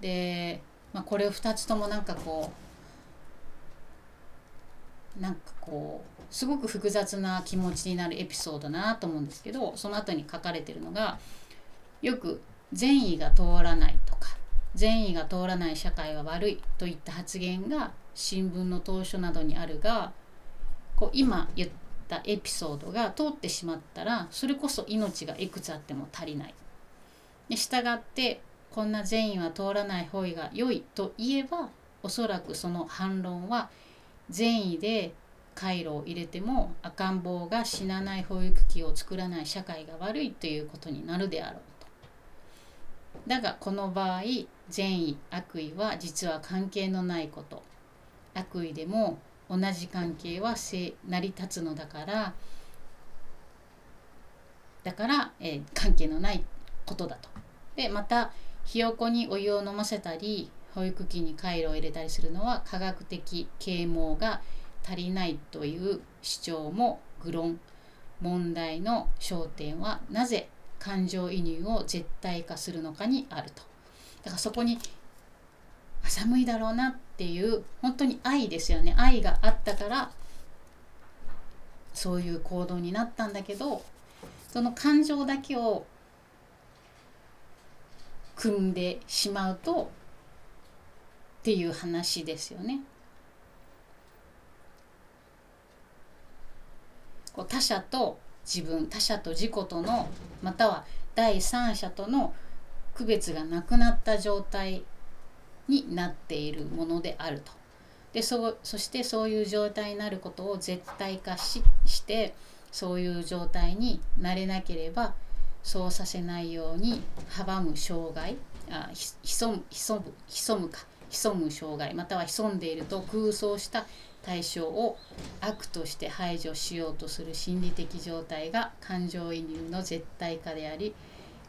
で、まあ、これを2つともなんかこうなんかこうすごく複雑な気持ちになるエピソードだなと思うんですけどその後に書かれてるのがよく善意が通らないとか善意が通らない社会は悪いといった発言が新聞の当初などにあるがこう今言ったエピソードが通ってしまったらそれこそ命がいくつあっても足りない。で従ってこんな善意は通らない方が良いと言えばおそらくその反論は善意で回路を入れても赤ん坊が死なない保育器を作らない社会が悪いということになるであろうと。だがこの場合善意悪意は実は関係のないこと悪意でも同じ関係は成り立つのだからだから、えー、関係のないことだと。でまたひよこにお湯を飲ませたり保育器に回路を入れたりするのは科学的啓蒙が足りないという主張も愚論。問題の焦点はなぜ感情移入を絶対化するのかにあると。だからそこに寒いだろうなっていう本当に愛ですよね。愛があったからそういう行動になったんだけどその感情だけを組んでしまうとっていう話ですよね。こう他者と自分他者と自己とのまたは第三者との区別がなくなった状態になっているものであると。でそそしてそういう状態になることを絶対化ししてそういう状態になれなければそうさせないように阻む障害。あ潜む潜む潜むか。潜む障害。または潜んでいると空想した対象を悪として排除しようとする心理的状態が感情移入の絶対化であり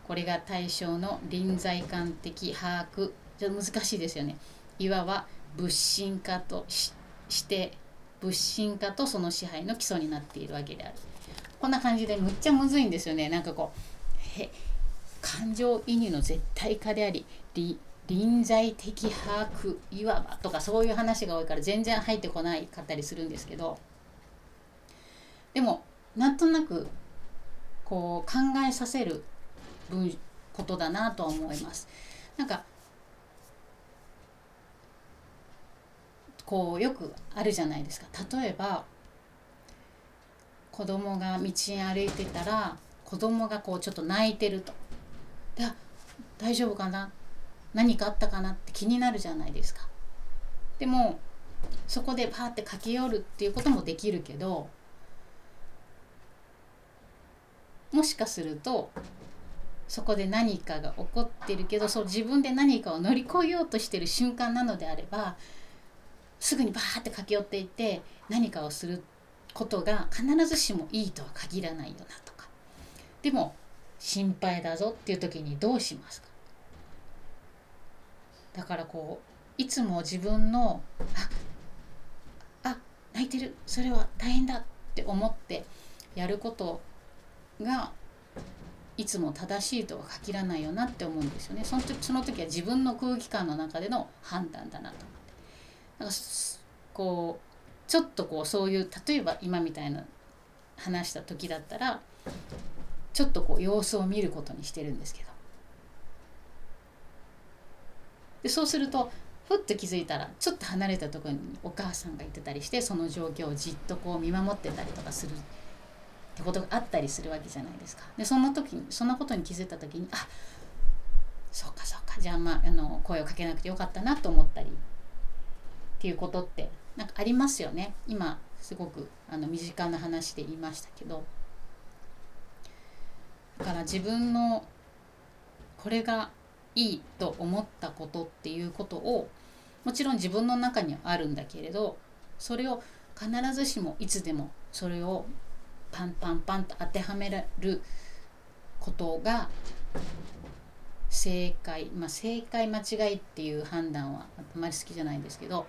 これが対象の臨在感的把握。じゃ難しいですよね。いわば物心化として物心化とその支配の基礎になっているわけである。こんな感じでむっちゃむずいんですよね。なんかこう感情移入の絶対化であり臨在的把握いわばとかそういう話が多いから全然入ってこないかったりするんですけどでもなんとなくこう考えさせる分ことだなとは思います。なんかこうよくあるじゃないですか例えば子供が道に歩いてたら子供がこうちょっと泣いてると。で大丈夫かな？何かあったかなって気になるじゃないですか。でもそこでパーって駆け寄るっていうこともできるけどもしかするとそこで何かが起こってるけどそう自分で何かを乗り越えようとしてる瞬間なのであればすぐにバーって駆け寄っていって何かをすることが必ずしもいいとは限らないよなとでも心配だぞっていう時にどうしますか？だからこういつも自分のああ泣いてるそれは大変だって思ってやることがいつも正しいとは限らないよなって思うんですよね。その時その時は自分の空気感の中での判断だなと思って。なんかこうちょっとこうそういう例えば今みたいな話した時だったらちょっとこう様子を見ることにしてるんですけど。でそうするとふっと気づいたらちょっと離れたところにお母さんがいてたりしてその状況をじっとこう見守ってたりとかするってことがあったりするわけじゃないですか。でそんな時にそんなことに気づいた時にあそうかそうか。じゃあまああの声をかけなくてよかったなと思ったり。っていうことってなんかありますよね。今すごくあの身近な話で言いましたけど。だから自分のこれがいいと思ったことっていうことをもちろん自分の中にはあるんだけれどそれを必ずしもいつでもそれをパンパンパンと当てはめられることが正解まあ正解間違いっていう判断はあんまり好きじゃないんですけど、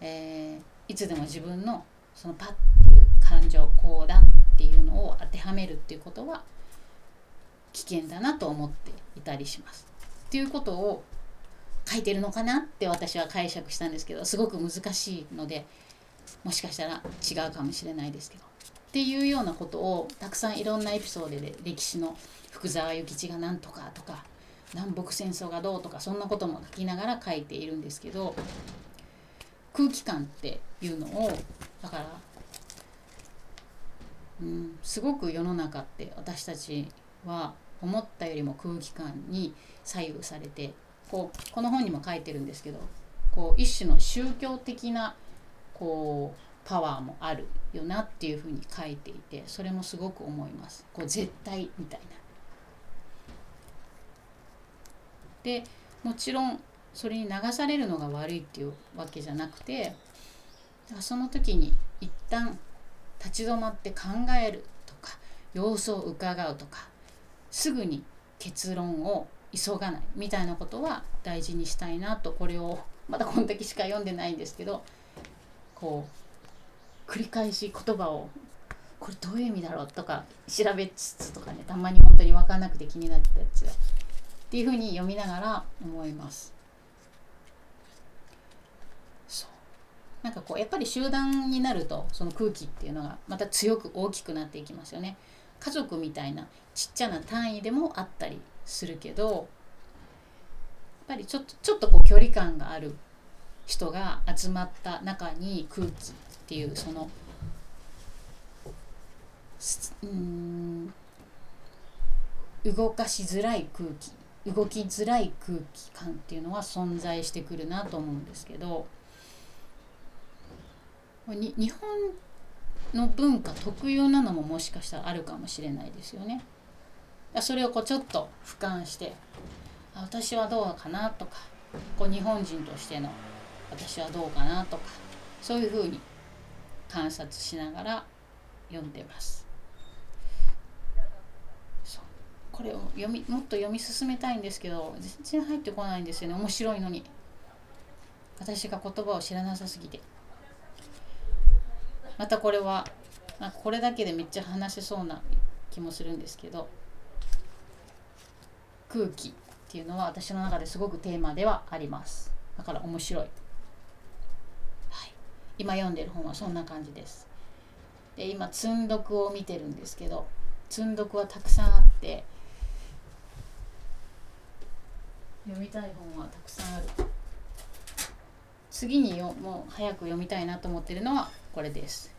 えー、いつでも自分のそのパッっていう感情こうだっていうのを当てはめるっていうことは危険だなと思っていたりします。っていうことを書いてるのかなって私は解釈したんですけどすごく難しいのでもしかしたら違うかもしれないですけど。っていうようなことをたくさんいろんなエピソードで歴史の福沢諭吉が何とかとか南北戦争がどうとかそんなことも書きながら書いているんですけど空気感っていうのをだから、うん、すごく世の中って私たちは思ったよりも空気感に左右されてこうこの本にも書いてるんですけどこう一種の宗教的なこうパワーもあるよなっていうふうに書いていてそれもすごく思いますこう絶対みたいな。でもちろんそれに流されるのが悪いっていうわけじゃなくてその時に一旦立ち止まって考えるとか様子を伺うとかすぐに結論を急がないみたいなことは大事にしたいなとこれを まだこんだけしか読んでないんですけどこう繰り返し言葉をこれどういう意味だろうとか調べつつとかねたまに本当に分かんなくて気になってたやつっていうふうに読みながら思います。そうなんかこうやっぱり集団になるとその空気っていうのがまた強く大きくなっていきますよね。家族みたいなちっちゃな単位でもあったりするけどやっぱりちょっとちょっとこう距離感がある人が集まった中に空気っていうそのうん動かしづらい空気動きづらい空気感っていうのは存在してくるなと思うんですけどに日本の文化特有なのももしかしたらあるかもしれないですよね。それをこうちょっと俯瞰して私はどうかなとかこう日本人としての私はどうかなとかそういうふうに観察しながら読んでます。これを読みもっと読み進めたいんですけど全然入ってこないんですよね。面白いのに。私が言葉を知らなさすぎて。またこれはなんかこれだけでめっちゃ話せそうな気もするんですけど空気っていうのは私の中ですごくテーマではあります。だから面白い。はい。今読んでる本はそんな感じです。で今積んどくを見てるんですけど積んどくはたくさんあって読みたい本はたくさんある。次によもう早く読みたいなと思ってるのはこれです。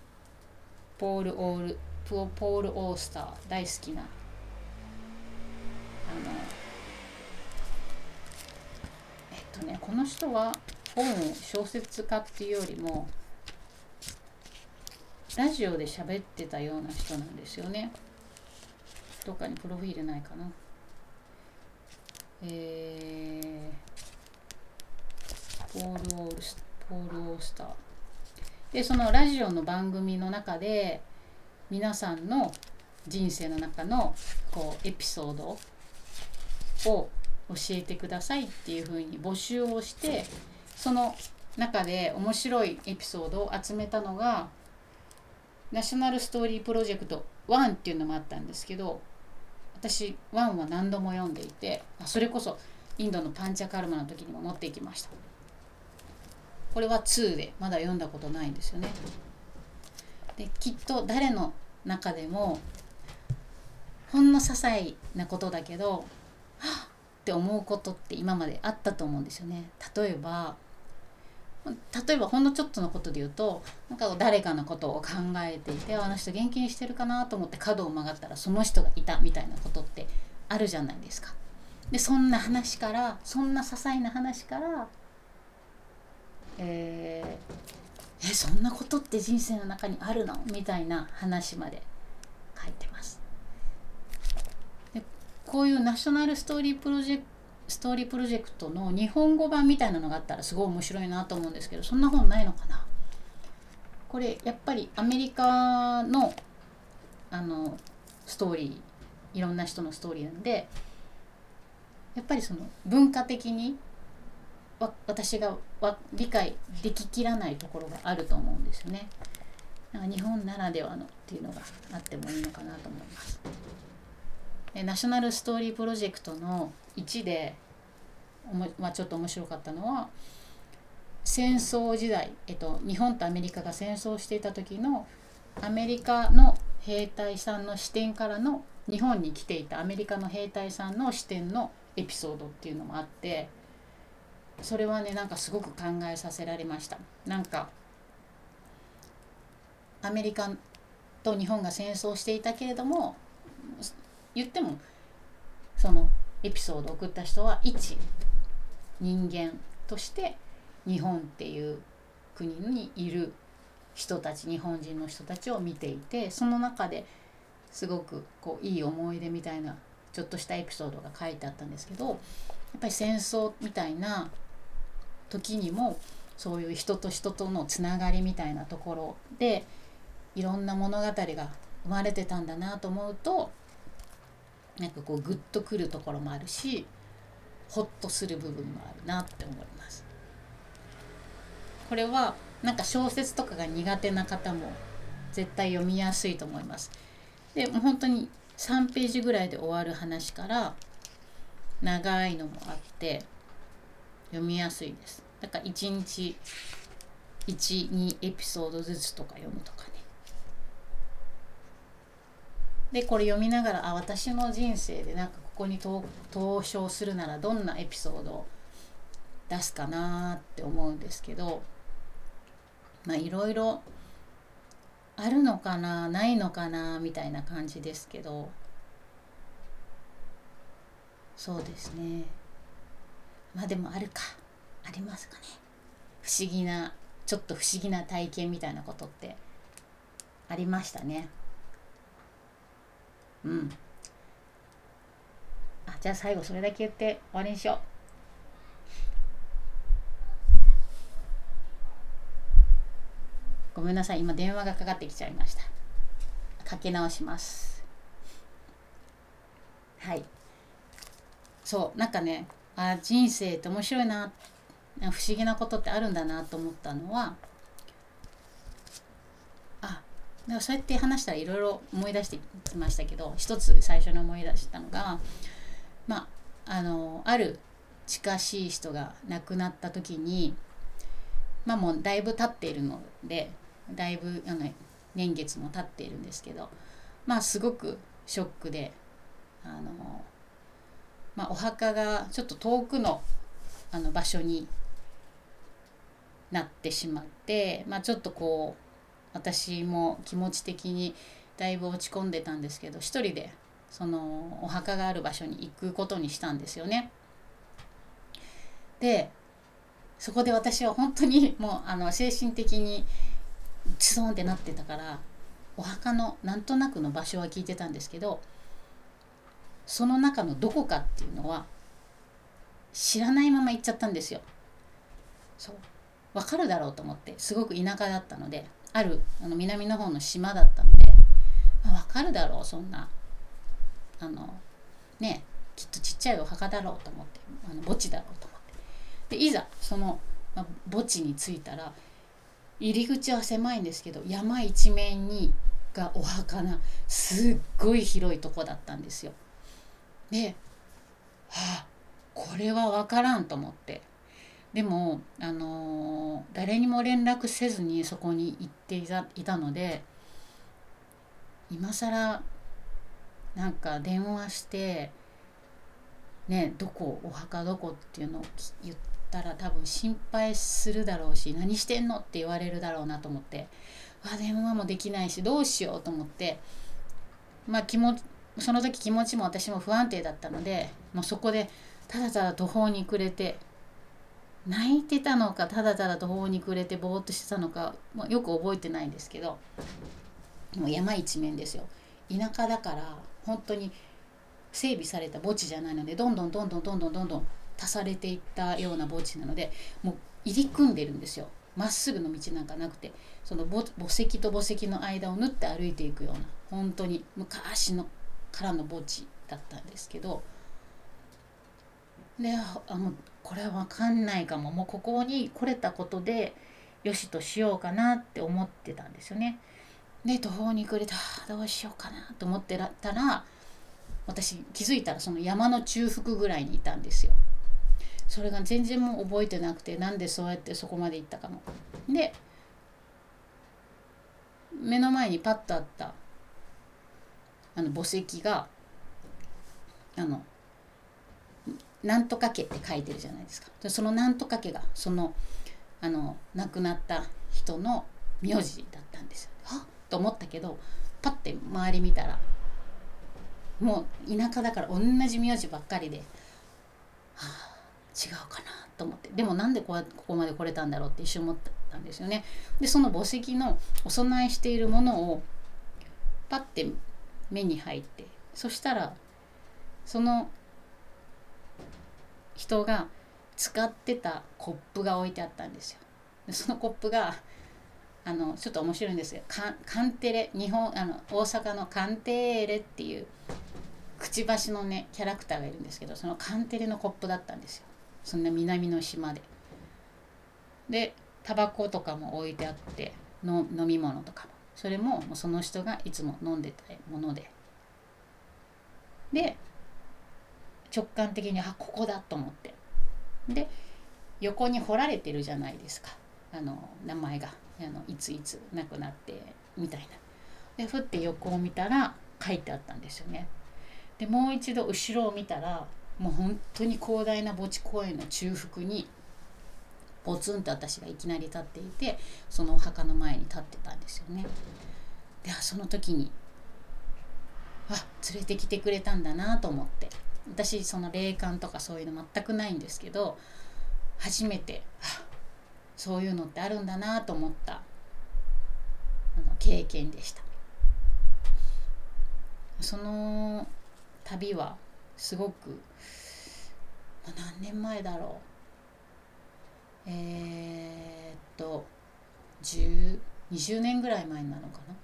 ポール・オールポール・オースター大好きな。あのえっとねこの人は本を小説家っていうよりもラジオで喋ってたような人なんですよね。どっかにプロフィールないかな。えー、ポール・オールスポール・オースター。でそのラジオの番組の中で皆さんの人生の中のこうエピソードを教えてくださいっていうふうに募集をしてその中で面白いエピソードを集めたのがナショナルストーリープロジェクト1っていうのもあったんですけど私1は何度も読んでいてそれこそインドのパンチャカルマの時にも持っていきました。これは2でまだ読んだことないんですよねできっと誰の中でもほんの些細なことだけどはっって思うことって今まであったと思うんですよね例えば例えばほんのちょっとのことで言うとなんか誰かのことを考えていてあの人元気にしてるかなと思って角を曲がったらその人がいたみたいなことってあるじゃないですか。でそんな話からそんな些細な話からえー、えそんなことって人生の中にあるの？みたいな話まで書いてます。でこういうナショナルストーリープロジェクトストーリープロジェクトの日本語版みたいなのがあったらすごい面白いなと思うんですけどそんな本ないのかな？これやっぱりアメリカのあのストーリーいろんな人のストーリーなんでやっぱりその文化的に私が理解でききらないところがあると思うんですよね。なんか日本ならではのっていうのがあってもいいのかなと思います。ナショナルストーリープロジェクトの1でおも、まあ、ちょっと面白かったのは戦争時代、えっと、日本とアメリカが戦争していた時のアメリカの兵隊さんの視点からの日本に来ていたアメリカの兵隊さんの視点のエピソードっていうのもあってそれはねなんかすごく考えさせられました。なんかアメリカと日本が戦争していたけれども言ってもそのエピソードを送った人は一人間として日本っていう国にいる人たち日本人の人たちを見ていてその中ですごくこういい思い出みたいなちょっとしたエピソードが書いてあったんですけどやっぱり戦争みたいな時にもそういう人と人とのつながりみたいなところでいろんな物語が生まれてたんだなと思うとなんかこうグッとくるところもあるしホッとする部分もあるなって思います。これはなんか小説とかが苦手な方も絶対読みやすいと思います。でもう本当に3ページぐらいで終わる話から長いのもあって読みやすいです。だから1日12エピソードずつとか読むとかね。でこれ読みながらあ私の人生でなんかここに投票するならどんなエピソードを出すかなって思うんですけどまあいろいろあるのかなないのかなみたいな感じですけどそうですね。まあでもあるか。ありますかね。不思議なちょっと不思議な体験みたいなことって。ありましたね。うん。あじゃあ最後それだけ言って終わりにしよう。ごめんなさい。今電話がかかってきちゃいました。かけ直します。はい。そうなんかねあ人生って面白いな。不思議なことってあるんだなと思ったのはだからそうやって話したらいろいろ思い出してきましたけど一つ最初に思い出したのがまああのある近しい人が亡くなった時にまあもうだいぶ経っているのでだいぶあの年月も経っているんですけどまあすごくショックであの、まあ、お墓がちょっと遠くのあの場所になってしまって、まあ、ちょっとこう私も気持ち的にだいぶ落ち込んでたんですけど一人でそのお墓がある場所に行くことにしたんですよね。でそこで私は本当にもうあの精神的にチソンってなってたからお墓のなんとなくの場所は聞いてたんですけどその中のどこかっていうのは知らないまま行っちゃったんですよ。そう分かるだろうと思ってすごく田舎だったのであるあの南の方の島だったので、まあ、分かるだろうそんなあのねきっとちっちゃいお墓だろうと思ってあの墓地だろうと思ってでいざその、まあ、墓地に着いたら入り口は狭いんですけど山一面にがお墓なすっごい広いとこだったんですよ。で、はあ、これは分からんと思って。でも、あのー、誰にも連絡せずにそこに行っていたいたので今更なんか電話してねどこお墓どこっていうのを言ったら多分心配するだろうし何してんのって言われるだろうなと思って。あ電話もできないしどうしようと思って。まあ気持ちその時気持ちも私も不安定だったのでもうそこでただただ途方に暮れて泣いてたのかただただ途方に暮れてぼーっとしてたのか、ま、よく覚えてないんですけどもう山一面ですよ。田舎だから本当に整備された墓地じゃないのでどんどんどんどんどんどんどんどん足されていったような墓地なのでもう入り組んでるんですよ。まっすぐの道なんかなくてその墓石と墓石の間を縫って歩いていくような本当に昔のからの墓地だったんですけどであもうこれは分かんないかももうここに来れたことでよしとしようかなって思ってたんですよね。で途方に暮れたどうしようかなと思ってたら私気づいたらその山の中腹ぐらいにいたんですよ。それが全然もう覚えてなくてなんでそうやってそこまで行ったかも。で目の前にパッとあったあの墓石があの「なんとか家」って書いてるじゃないですか。その「なんとか家」がそのあの亡くなった人の名字だったんですよ。は？っと思ったけどパッて周り見たらもう田舎だから同じ名字ばっかりで、はあ、違うかなと思ってでもなんでこここまで来れたんだろうって一瞬思ったんですよね。でその墓石のお供えしているものをパッて目に入ってそしたらその人が使ってたコップが置いてあったんですよ。でそのコップがあのちょっと面白いんですよカンテレ日本あの大阪のカンテーレっていうくちばしのねキャラクターがいるんですけどそのカンテレのコップだったんですよそんな南の島で。でタバコとかも置いてあっての飲み物とかもそれもその人がいつも飲んでたもので。で直感的にあここだと思って。で横に彫られてるじゃないですか。あの名前が。あのいついつ亡くなってみたいな。でふって横を見たら書いてあったんですよね。でもう一度後ろを見たらもう本当に広大な墓地公園の中腹にポツンと私がいきなり立っていてそのお墓の前に立ってたんですよね。でその時にあ連れてきてくれたんだなと思って。私その霊感とかそういうの全くないんですけど初めてあそういうのってあるんだなと思ったあの経験でした。その旅はすごく何年前だろう。えー、っと20年ぐらい前なのかな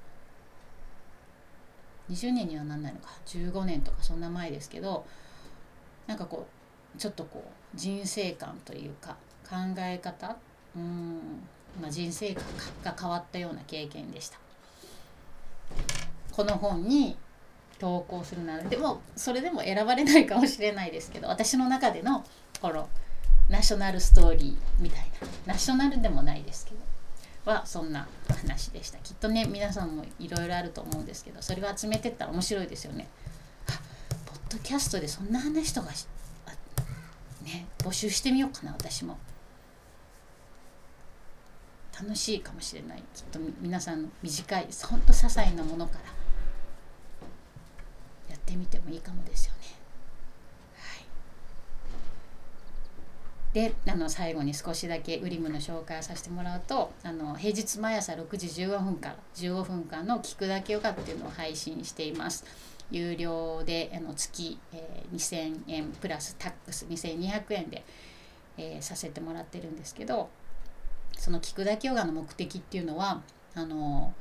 ？20年にはなんないのか。15年とかそんな前ですけどなんかこうちょっとこう人生観というか考え方？うん、まあ、人生観が変わったような経験でした。この本に投稿するならでもそれでも選ばれないかもしれないですけど私の中でのこのナショナルストーリーみたいな。ナショナルでもないですけど。はそんな話でした。きっとね皆さんもいろいろあると思うんですけどそれを集めてったら面白いですよね。あポッドキャストでそんな話とかね募集してみようかな私も。楽しいかもしれない。きっと皆さんの短いほんと些細なものからやってみてもいいかもですよね。はい、であの最後に少しだけウリムの紹介をさせてもらうとあの平日毎朝6時15分から15分間の「聞くだけよか」っていうのを配信しています。有料であの月、えー、2000円プラスタックス2200円で、えー、させてもらってるんですけどその聞くだけヨガの目的っていうのはあの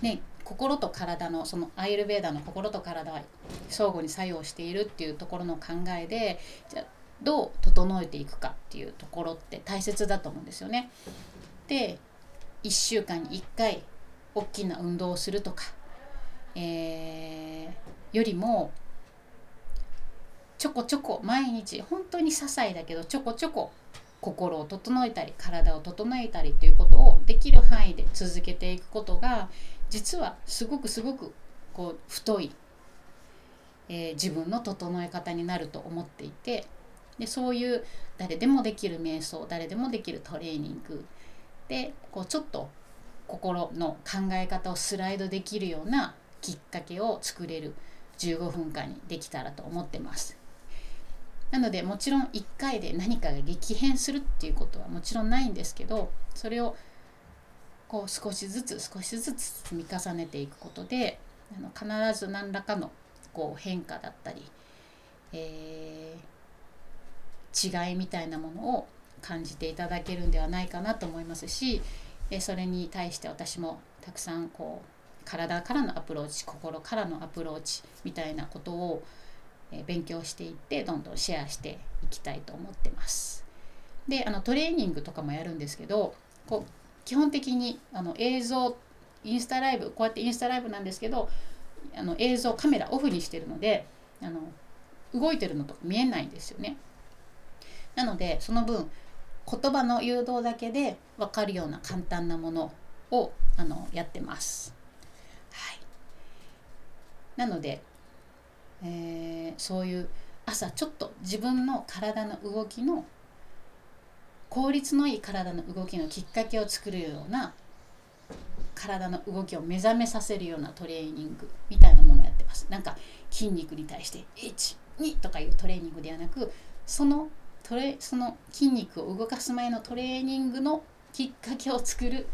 ね心と体のそのアイルベーダの心と体は相互に作用しているっていうところの考えでじゃあどう整えていくかっていうところって大切だと思うんですよね。で1週間に1回大きな運動をするとか、えー、よりもちょこちょこ毎日本当に些細だけどちょこちょこ心を整えたり体を整えたりということをできる範囲で続けていくことが実はすごくすごくこう太い、えー、自分の整え方になると思っていてでそういう誰でもできる瞑想誰でもできるトレーニングでこうちょっと心の考え方をスライドできるようなきっかけを作れる15分間にできたらと思ってます。なのでもちろん1回で何かが激変するっていうことはもちろんないんですけどそれをこう少しずつ少しずつ積み重ねていくことであの必ず何らかのこう変化だったり、えー、違いみたいなものを感じていただけるんではないかなと思いますしそれに対して私もたくさんこう体からのアプローチ心からのアプローチみたいなことを勉強していってどんどんシェアしていきたいと思ってます。であのトレーニングとかもやるんですけどこう基本的にあの映像インスタライブこうやってインスタライブなんですけどあの映像カメラオフにしてるのであの動いてるのと見えないんですよね。なのでその分言葉の誘導だけで分かるような簡単なものをあのやってます。はい、なので、えー、そういう朝ちょっと自分の体の動きの効率のいい体の動きのきっかけを作るような体の動きを目覚めさせるようなトレーニングみたいなものをやってます。なんか筋肉に対して12とかいうトレーニングではなくそのトレその筋肉を動かす前のトレーニングのきっかけを作る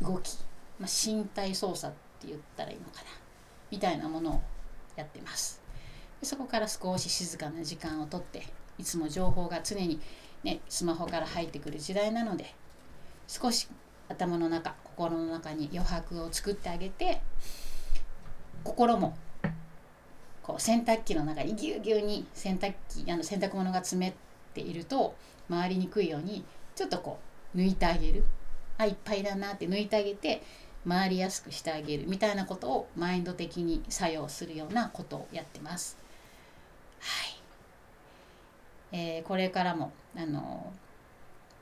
動き、まあ、身体操作って言ったらいいのかな。みたいなものをやってます。でそこから少し静かな時間をとっていつも情報が常に、ね、スマホから入ってくる時代なので少し頭の中心の中に余白を作ってあげて心もこう洗濯機の中にぎゅうぎゅうに洗濯機あの洗濯物が詰めていると回りにくいようにちょっとこう抜いてあげるあいっぱいだなって抜いてあげて回りやすくしてあげるみたいなことをマインド的に作用するようなことをやってます。はいえー、これからもあの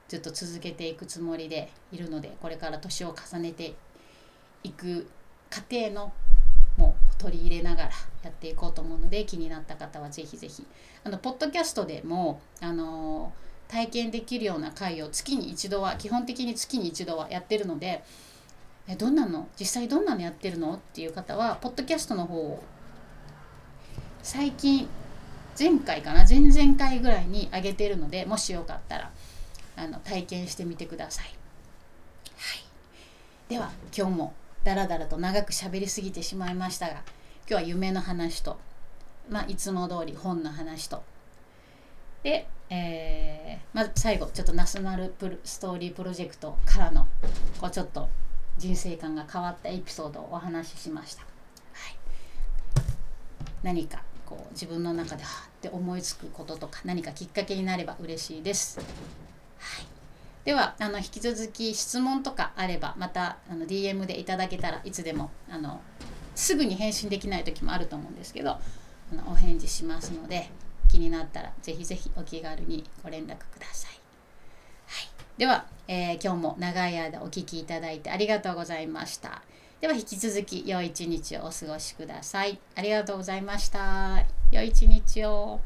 ずっと続けていくつもりでいるのでこれから年を重ねていく過程の取り入れながらやっていこうと思うので気になった方はぜひぜひ。あのポッドキャストでもあの体験できるような回を月に一度は基本的に月に一度はやってるのでえどんなの？実際どんなのやってるの？っていう方はポッドキャストの方を最近前回かな？前々回ぐらいに上げてるのでもしよかったらあの体験してみてください。はい、では今日もだらだらと長く喋りすぎてしまいましたが今日は夢の話と、まあ、いつも通り本の話と。で、えー、まず最後ちょっとナショナルプストーリープロジェクトからのこうちょっと人生観が変わったエピソードをお話ししました、はい、何かこう自分の中ではって思いつくこととか何かきっかけになれば嬉しいです、はい。ではあの引き続き質問とかあればまたあの DM でいただけたらいつでもあのすぐに返信できない時もあると思うんですけどあのお返事しますので気になったらぜひぜひお気軽にご連絡ください。はい、では、えー、今日も長い間お聴きいただいてありがとうございました。では引き続き良い一日をお過ごしください。ありがとうございました。良い一日を。